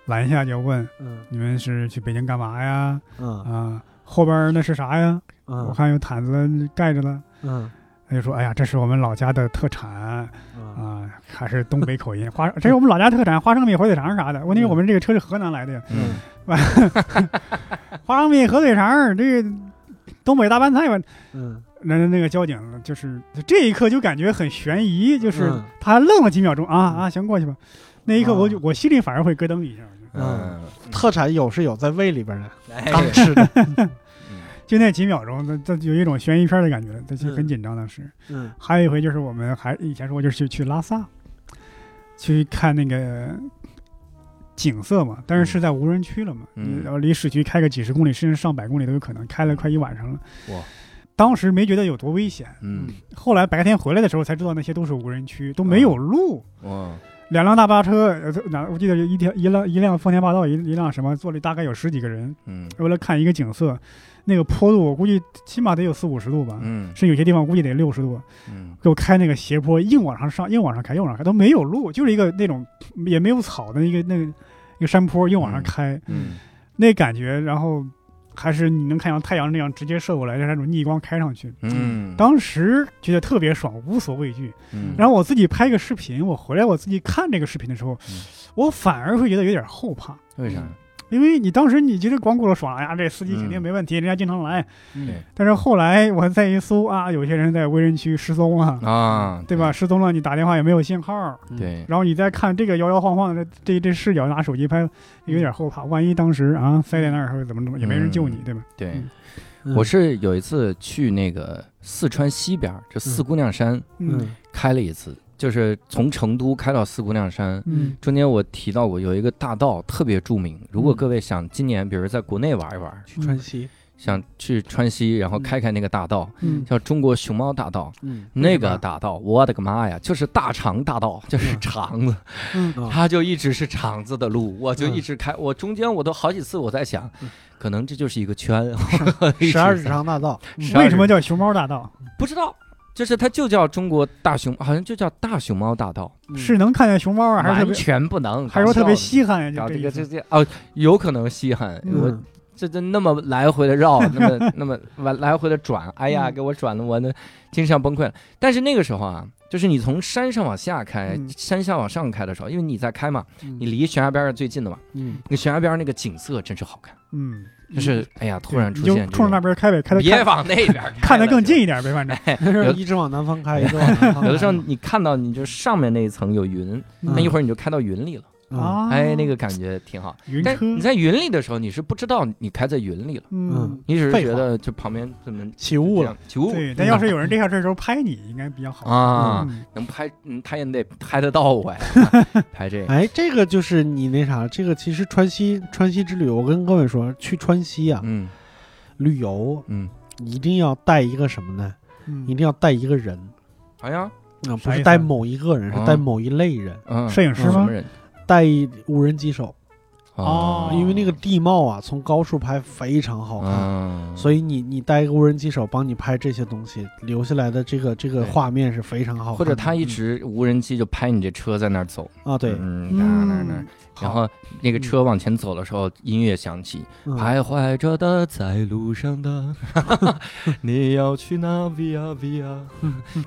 [SPEAKER 2] 拦下，就问
[SPEAKER 3] 嗯
[SPEAKER 2] 你们是去北京干嘛呀？
[SPEAKER 3] 嗯。
[SPEAKER 2] 啊，后边那是啥呀？我
[SPEAKER 3] 嗯
[SPEAKER 2] 看有毯子盖着了。
[SPEAKER 3] 嗯。
[SPEAKER 2] 他就说：“哎呀，这是我们老家的特产。
[SPEAKER 3] 嗯。
[SPEAKER 2] 啊，还是东北口音，花这是我们老家特产，花生米、火腿肠啥的。问题是我们这个车是河南来的。呀，
[SPEAKER 1] 嗯。
[SPEAKER 2] 花生米、火腿肠，这个东北大拌菜吧。
[SPEAKER 3] 嗯。
[SPEAKER 2] 那那个交警就是这一刻就感觉很悬疑，就是
[SPEAKER 3] 嗯。
[SPEAKER 2] 他愣了几秒钟啊啊，行过去吧。那一刻我就
[SPEAKER 3] 啊。
[SPEAKER 2] 我心里反而会咯噔一下，
[SPEAKER 1] 嗯，
[SPEAKER 3] 特产有是有在胃里边的，
[SPEAKER 1] 哎。
[SPEAKER 3] 刚吃的。
[SPEAKER 1] 嗯
[SPEAKER 2] 就那几秒钟，那这有一种悬疑片的感觉，这就很紧张当时。
[SPEAKER 3] 嗯。
[SPEAKER 2] 还有一回就是我们还以前说就是去去拉萨，去看那个景色嘛，但是是在无人区了嘛，
[SPEAKER 1] 嗯。
[SPEAKER 2] 然后离市区开个几十公里甚至上百公里都有可能，开了快一晚上了。
[SPEAKER 1] 哇！
[SPEAKER 2] 当时没觉得有多危险，
[SPEAKER 1] 嗯。
[SPEAKER 2] 后来白天回来的时候才知道那些都是无人区，都没有路。
[SPEAKER 1] 哇
[SPEAKER 2] 两辆大巴车，呃，哪我记得有一条一辆一辆丰田霸道，一一辆什么，坐了大概有十几个人，
[SPEAKER 1] 嗯。
[SPEAKER 2] 为了看一个景色，那个坡度我估计起码得有四五十度吧，
[SPEAKER 1] 嗯。
[SPEAKER 2] 甚至有些地方估计得六十度。
[SPEAKER 1] 嗯。
[SPEAKER 2] 给我开那个斜坡，硬往上上，硬往上开，硬往上开，都没有路，就是一个那种也没有草的一个那个一个山坡，硬往上开，
[SPEAKER 1] 嗯。
[SPEAKER 2] 那感觉，然后还是你能看到太阳那样直接射过来的，那种逆光开上去，
[SPEAKER 1] 嗯，
[SPEAKER 2] 当时觉得特别爽，无所畏惧。
[SPEAKER 1] 嗯
[SPEAKER 2] 然后我自己拍个视频，我回来我自己看这个视频的时候
[SPEAKER 1] 嗯，
[SPEAKER 2] 我反而会觉得有点后怕。
[SPEAKER 1] 为啥？
[SPEAKER 2] 因为你当时你觉得光顾着爽，哎呀，这司机肯定
[SPEAKER 1] 嗯。
[SPEAKER 2] 没问题，人家经常来。
[SPEAKER 3] 嗯。
[SPEAKER 2] 但是后来我再一搜啊，有些人在无人区失踪了，
[SPEAKER 1] 啊，
[SPEAKER 2] 对吧？？失踪了，你打电话也没有信号，
[SPEAKER 3] 嗯。
[SPEAKER 1] 对，
[SPEAKER 2] 然后你再看这个摇摇晃晃的这这这视角，拿手机拍，有点后怕。万一当时啊塞在那儿或者怎么怎么，也没人救你，对吧？
[SPEAKER 1] 对。我是有一次去那个四川西边儿，就四姑娘山
[SPEAKER 2] 嗯。
[SPEAKER 1] 开了一次，就是从成都开到四姑娘山。
[SPEAKER 2] 嗯。
[SPEAKER 1] 中间我提到过有一个大道特别著名，如果
[SPEAKER 3] 嗯
[SPEAKER 1] 各位想今年比如在国内玩一玩，
[SPEAKER 3] 去川西，
[SPEAKER 1] 想去川西，然后开开那个大道，
[SPEAKER 2] 嗯。
[SPEAKER 1] 叫中国熊猫大道。
[SPEAKER 3] 嗯。
[SPEAKER 1] 那个大道，我的个妈呀，就是大肠大道，就是
[SPEAKER 3] 嗯
[SPEAKER 1] 肠子，
[SPEAKER 2] 嗯。
[SPEAKER 3] 啊
[SPEAKER 1] 它就一直是肠子的路，我就
[SPEAKER 3] 嗯
[SPEAKER 1] 一直开，我中间我都好几次我在想
[SPEAKER 3] 嗯，
[SPEAKER 1] 可能这就是一个圈，
[SPEAKER 3] 十二指肠大道，
[SPEAKER 2] 为什么叫熊猫大道？
[SPEAKER 1] 不知道，就是它就叫中国大熊，好像就叫大熊猫大道，
[SPEAKER 3] 嗯。
[SPEAKER 2] 是能看见熊猫啊，还是
[SPEAKER 1] 完全不能，
[SPEAKER 2] 还是说特别稀罕呀？
[SPEAKER 1] 搞这个
[SPEAKER 2] 这
[SPEAKER 1] 这这哦，有可能稀罕，
[SPEAKER 2] 嗯。
[SPEAKER 1] 我这这那么来回的绕，那么那么来来回的转，哎呀，
[SPEAKER 2] 嗯。
[SPEAKER 1] 给我转的我那精神上崩溃了。但是那个时候啊，就是你从山上往下开，
[SPEAKER 2] 嗯。
[SPEAKER 1] 山下往上开的时候，因为你在开嘛，
[SPEAKER 3] 嗯。
[SPEAKER 1] 你离悬崖边是最近的嘛，
[SPEAKER 3] 嗯。
[SPEAKER 1] 那个悬崖边那个景色真是好看，
[SPEAKER 2] 嗯，
[SPEAKER 1] 就是哎呀，突然出现这
[SPEAKER 2] 冲着那，边开呗，开的
[SPEAKER 1] 别往那边开
[SPEAKER 2] 看得更近一点呗，反正
[SPEAKER 3] 一直往南方开，一直往南方开。
[SPEAKER 1] 有的时候你看到你就上面那一层有云，那一会儿你就开到云里了，
[SPEAKER 3] 嗯
[SPEAKER 2] 啊，
[SPEAKER 1] 哎，那个感觉挺好。
[SPEAKER 2] 云车，
[SPEAKER 1] 但你在云里的时候，你是不知道你开在云里了，
[SPEAKER 2] 嗯，
[SPEAKER 1] 你只是觉得就旁边怎么
[SPEAKER 3] 起雾了，，
[SPEAKER 1] 起雾。
[SPEAKER 2] 对。但要是有人这下这时候拍你，应该比较好。
[SPEAKER 1] 啊，
[SPEAKER 2] 嗯。
[SPEAKER 1] 能拍，嗯，他也得拍得到我呀，拍这个。
[SPEAKER 3] 哎，这个就是你那啥，这个其实川西川西之旅，我跟各位说，去川西啊，
[SPEAKER 1] 嗯。
[SPEAKER 3] 旅游
[SPEAKER 1] 嗯，
[SPEAKER 3] 一定要带一个什么呢？
[SPEAKER 2] 嗯。
[SPEAKER 3] 一定要带一个人。
[SPEAKER 1] 哎呀，
[SPEAKER 3] 啊，不是带某一个人，
[SPEAKER 1] 啊
[SPEAKER 3] 是带某一类人，
[SPEAKER 1] 嗯，
[SPEAKER 2] 摄影师吗？
[SPEAKER 1] 什么？人？
[SPEAKER 3] 带无人机手，
[SPEAKER 2] 哦
[SPEAKER 3] 因为那个地貌啊，从高处拍非常好看。
[SPEAKER 1] 嗯，
[SPEAKER 3] 所以你你带一个无人机手帮你拍这些东西，留下来的这个这个画面是非常好看的。
[SPEAKER 1] 或者他一直无人机就拍你这车在那儿走，
[SPEAKER 3] 啊对，
[SPEAKER 1] 嗯，那那那，然后那个车往前走的时候，音乐响起，
[SPEAKER 3] 嗯。
[SPEAKER 1] 徘徊着的，在路上的，你要去哪？via via，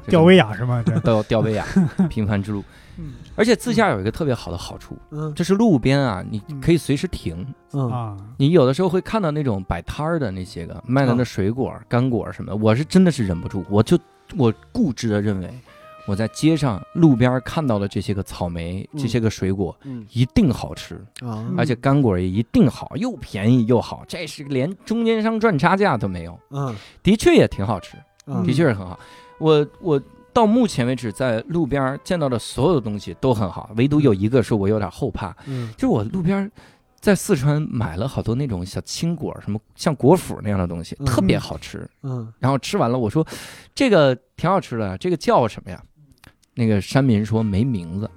[SPEAKER 2] 吊威亚是吗？这。
[SPEAKER 1] 到吊威亚，平凡之路。
[SPEAKER 2] 嗯。
[SPEAKER 1] 而且自驾有一个特别好的好处，
[SPEAKER 3] 嗯。
[SPEAKER 1] 就是路边啊，你
[SPEAKER 2] 嗯。
[SPEAKER 1] 可以随时停。
[SPEAKER 3] 嗯。
[SPEAKER 2] 啊，
[SPEAKER 1] 你有的时候会看到那种摆摊儿的那些个卖的那水果、干果什么，我是真的是忍不住，我就我固执的认为，我在街上路边看到的这些个草莓、
[SPEAKER 3] 嗯。
[SPEAKER 1] 这些个水果
[SPEAKER 3] 嗯。
[SPEAKER 1] 一定好吃，
[SPEAKER 3] 啊。
[SPEAKER 1] 而且干果也一定好，又便宜又好，这是连中间商赚差价都没有，
[SPEAKER 3] 嗯。
[SPEAKER 1] 的确也挺好吃，
[SPEAKER 3] 嗯。
[SPEAKER 1] 的确是很好。我我到目前为止在路边见到的所有的东西都很好，唯独有一个是我有点后怕，
[SPEAKER 3] 嗯。
[SPEAKER 1] 就是我路边在四川买了好多那种小青果，什么像果脯那样的东西，
[SPEAKER 3] 嗯。
[SPEAKER 1] 特别好吃。
[SPEAKER 3] 嗯。
[SPEAKER 1] 然后吃完了，我说这个挺好吃的，这个叫什么呀？那个山民说没名字。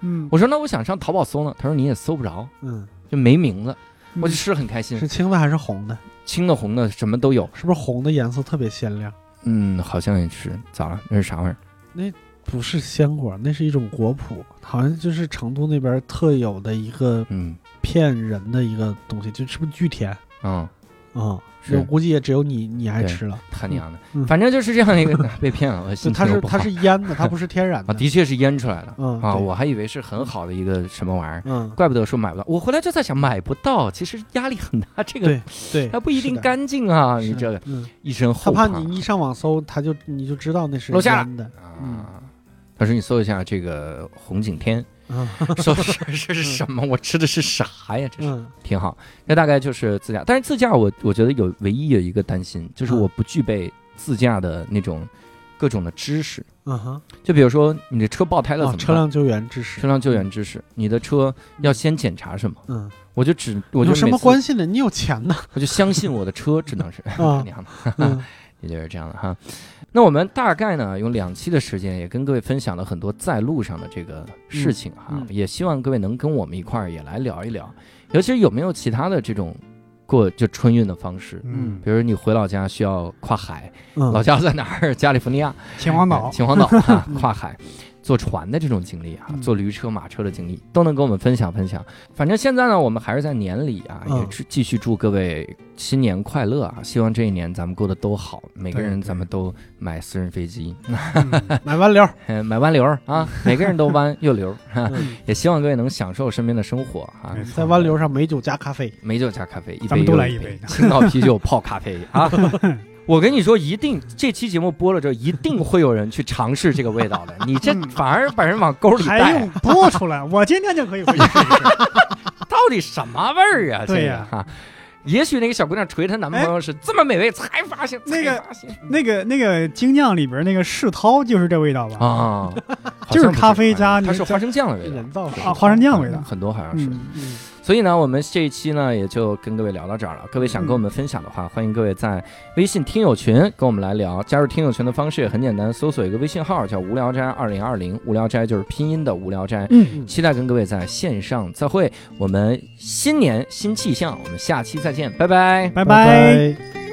[SPEAKER 2] 嗯，
[SPEAKER 1] 我说那我想上淘宝搜呢，他说你也搜不着，
[SPEAKER 3] 嗯，
[SPEAKER 1] 就没名字。
[SPEAKER 2] 嗯
[SPEAKER 1] 我就吃的很开心
[SPEAKER 3] 是，青的还是红的？
[SPEAKER 1] 青的红的什么都有。
[SPEAKER 3] 是不是红的颜色特别鲜亮？
[SPEAKER 1] 嗯，好像也是。咋了？那是啥玩意儿？
[SPEAKER 3] 不是鲜果，那是一种果脯，好像就是成都那边特有的一个
[SPEAKER 1] 嗯
[SPEAKER 3] 骗人的一个东西，就是不是巨甜？
[SPEAKER 1] 嗯，
[SPEAKER 3] 啊，
[SPEAKER 1] 是
[SPEAKER 3] 我估计也只有你你爱吃了。
[SPEAKER 1] 他娘的，
[SPEAKER 3] 嗯
[SPEAKER 1] 反正就是这样一个 被骗了，我
[SPEAKER 3] 就
[SPEAKER 1] 心
[SPEAKER 3] 它是它是腌的，它不是天然
[SPEAKER 1] 啊，
[SPEAKER 3] 的。
[SPEAKER 1] 的确是腌出来的啊，我还以为是很好的一个什么玩意儿。
[SPEAKER 3] 嗯，
[SPEAKER 1] 怪不得说买不到，我回来就在想买不到，其实压力很大，这个
[SPEAKER 3] 对对，
[SPEAKER 1] 它不一定。干净啊，你这个
[SPEAKER 3] 嗯，
[SPEAKER 1] 一身
[SPEAKER 3] 他
[SPEAKER 1] 后怕
[SPEAKER 3] 怕你一上网搜，他就你就知道那是
[SPEAKER 1] 露馅了
[SPEAKER 3] 腌的。嗯
[SPEAKER 1] 啊。他说你搜一下这个红景天，
[SPEAKER 3] 嗯
[SPEAKER 1] 说是这是什么？我吃的是啥呀？这是
[SPEAKER 3] 嗯
[SPEAKER 1] 挺好。那大概就是自驾，但是自驾我我觉得有唯一有一个担心，就是
[SPEAKER 3] 嗯
[SPEAKER 1] 我不具备自驾的那种各种的知识。
[SPEAKER 3] 嗯哼，
[SPEAKER 1] 就比如说你的车爆胎了怎
[SPEAKER 3] 哦，
[SPEAKER 1] 么办？
[SPEAKER 3] 车辆救援知识
[SPEAKER 1] 车。辆救援知识，你的车要先检查什么？
[SPEAKER 3] 嗯，
[SPEAKER 1] 我就只我就
[SPEAKER 3] 有什么关系呢？你有钱呢。
[SPEAKER 1] 我就相信我的车，只能是
[SPEAKER 3] 啊
[SPEAKER 1] 这样的。
[SPEAKER 3] 嗯
[SPEAKER 1] 也就是这样的哈。那我们大概呢用两期的时间，也跟各位分享了很多在路上的这个事情哈，
[SPEAKER 3] 嗯嗯
[SPEAKER 1] 也希望各位能跟我们一块儿也来聊一聊，尤其是有没有其他的这种过就春运的方式。
[SPEAKER 2] 嗯，
[SPEAKER 1] 比如你回老家需要跨海，
[SPEAKER 3] 嗯，
[SPEAKER 1] 老家在哪儿？加利福尼亚、
[SPEAKER 2] 秦皇岛，
[SPEAKER 1] 秦皇岛哈，跨海 坐船的这种经历啊，
[SPEAKER 2] 嗯
[SPEAKER 1] 坐驴车、马车的经历，都能跟我们分享分享。反正现在呢，我们还是在年里啊，
[SPEAKER 3] 嗯
[SPEAKER 1] 也继继续祝各位新年快乐啊！希望这一年咱们过得都好，每个人咱们都买私人飞机，
[SPEAKER 2] 嗯
[SPEAKER 3] 买弯流。
[SPEAKER 1] 嗯买弯流啊，每个人都弯又流，也希望各位能享受身边的生活啊
[SPEAKER 3] 在弯流上美酒加咖啡。
[SPEAKER 1] 美酒加咖啡，一杯又一
[SPEAKER 2] 来一杯
[SPEAKER 1] 青岛啤酒泡咖啡啊！我跟你说，一定这期节目播了之后，一定会有人去尝试这个味道的。你这
[SPEAKER 2] 嗯
[SPEAKER 1] 反而把人往沟里带还
[SPEAKER 2] 用，播出来？我今天就可以回去试一试。
[SPEAKER 1] 到底什么味儿啊？
[SPEAKER 2] 对呀
[SPEAKER 1] 这个哈。也许那个小姑娘捶她男朋友是这么美味，才发现
[SPEAKER 2] 那个那个那个精酿里边那个世涛就是这味道吧？
[SPEAKER 1] 啊，
[SPEAKER 2] 就是咖啡加
[SPEAKER 1] 它是花生酱的味道
[SPEAKER 3] 人造水
[SPEAKER 2] 啊，花生酱味道。
[SPEAKER 1] 很多好像是。所以呢，我们这一期呢也就跟各位聊到这儿了。各位想跟我们分享的话，欢迎各位在微信听友群跟我们来聊。加入听友群的方式也很简单，搜索一个微信号叫“无聊斋二零二零”，无聊斋就是拼音的无聊斋。
[SPEAKER 2] 嗯，
[SPEAKER 1] 期待跟各位在线上再会。我们新年新气象，我们下期再见，拜拜。
[SPEAKER 2] 拜
[SPEAKER 3] 拜。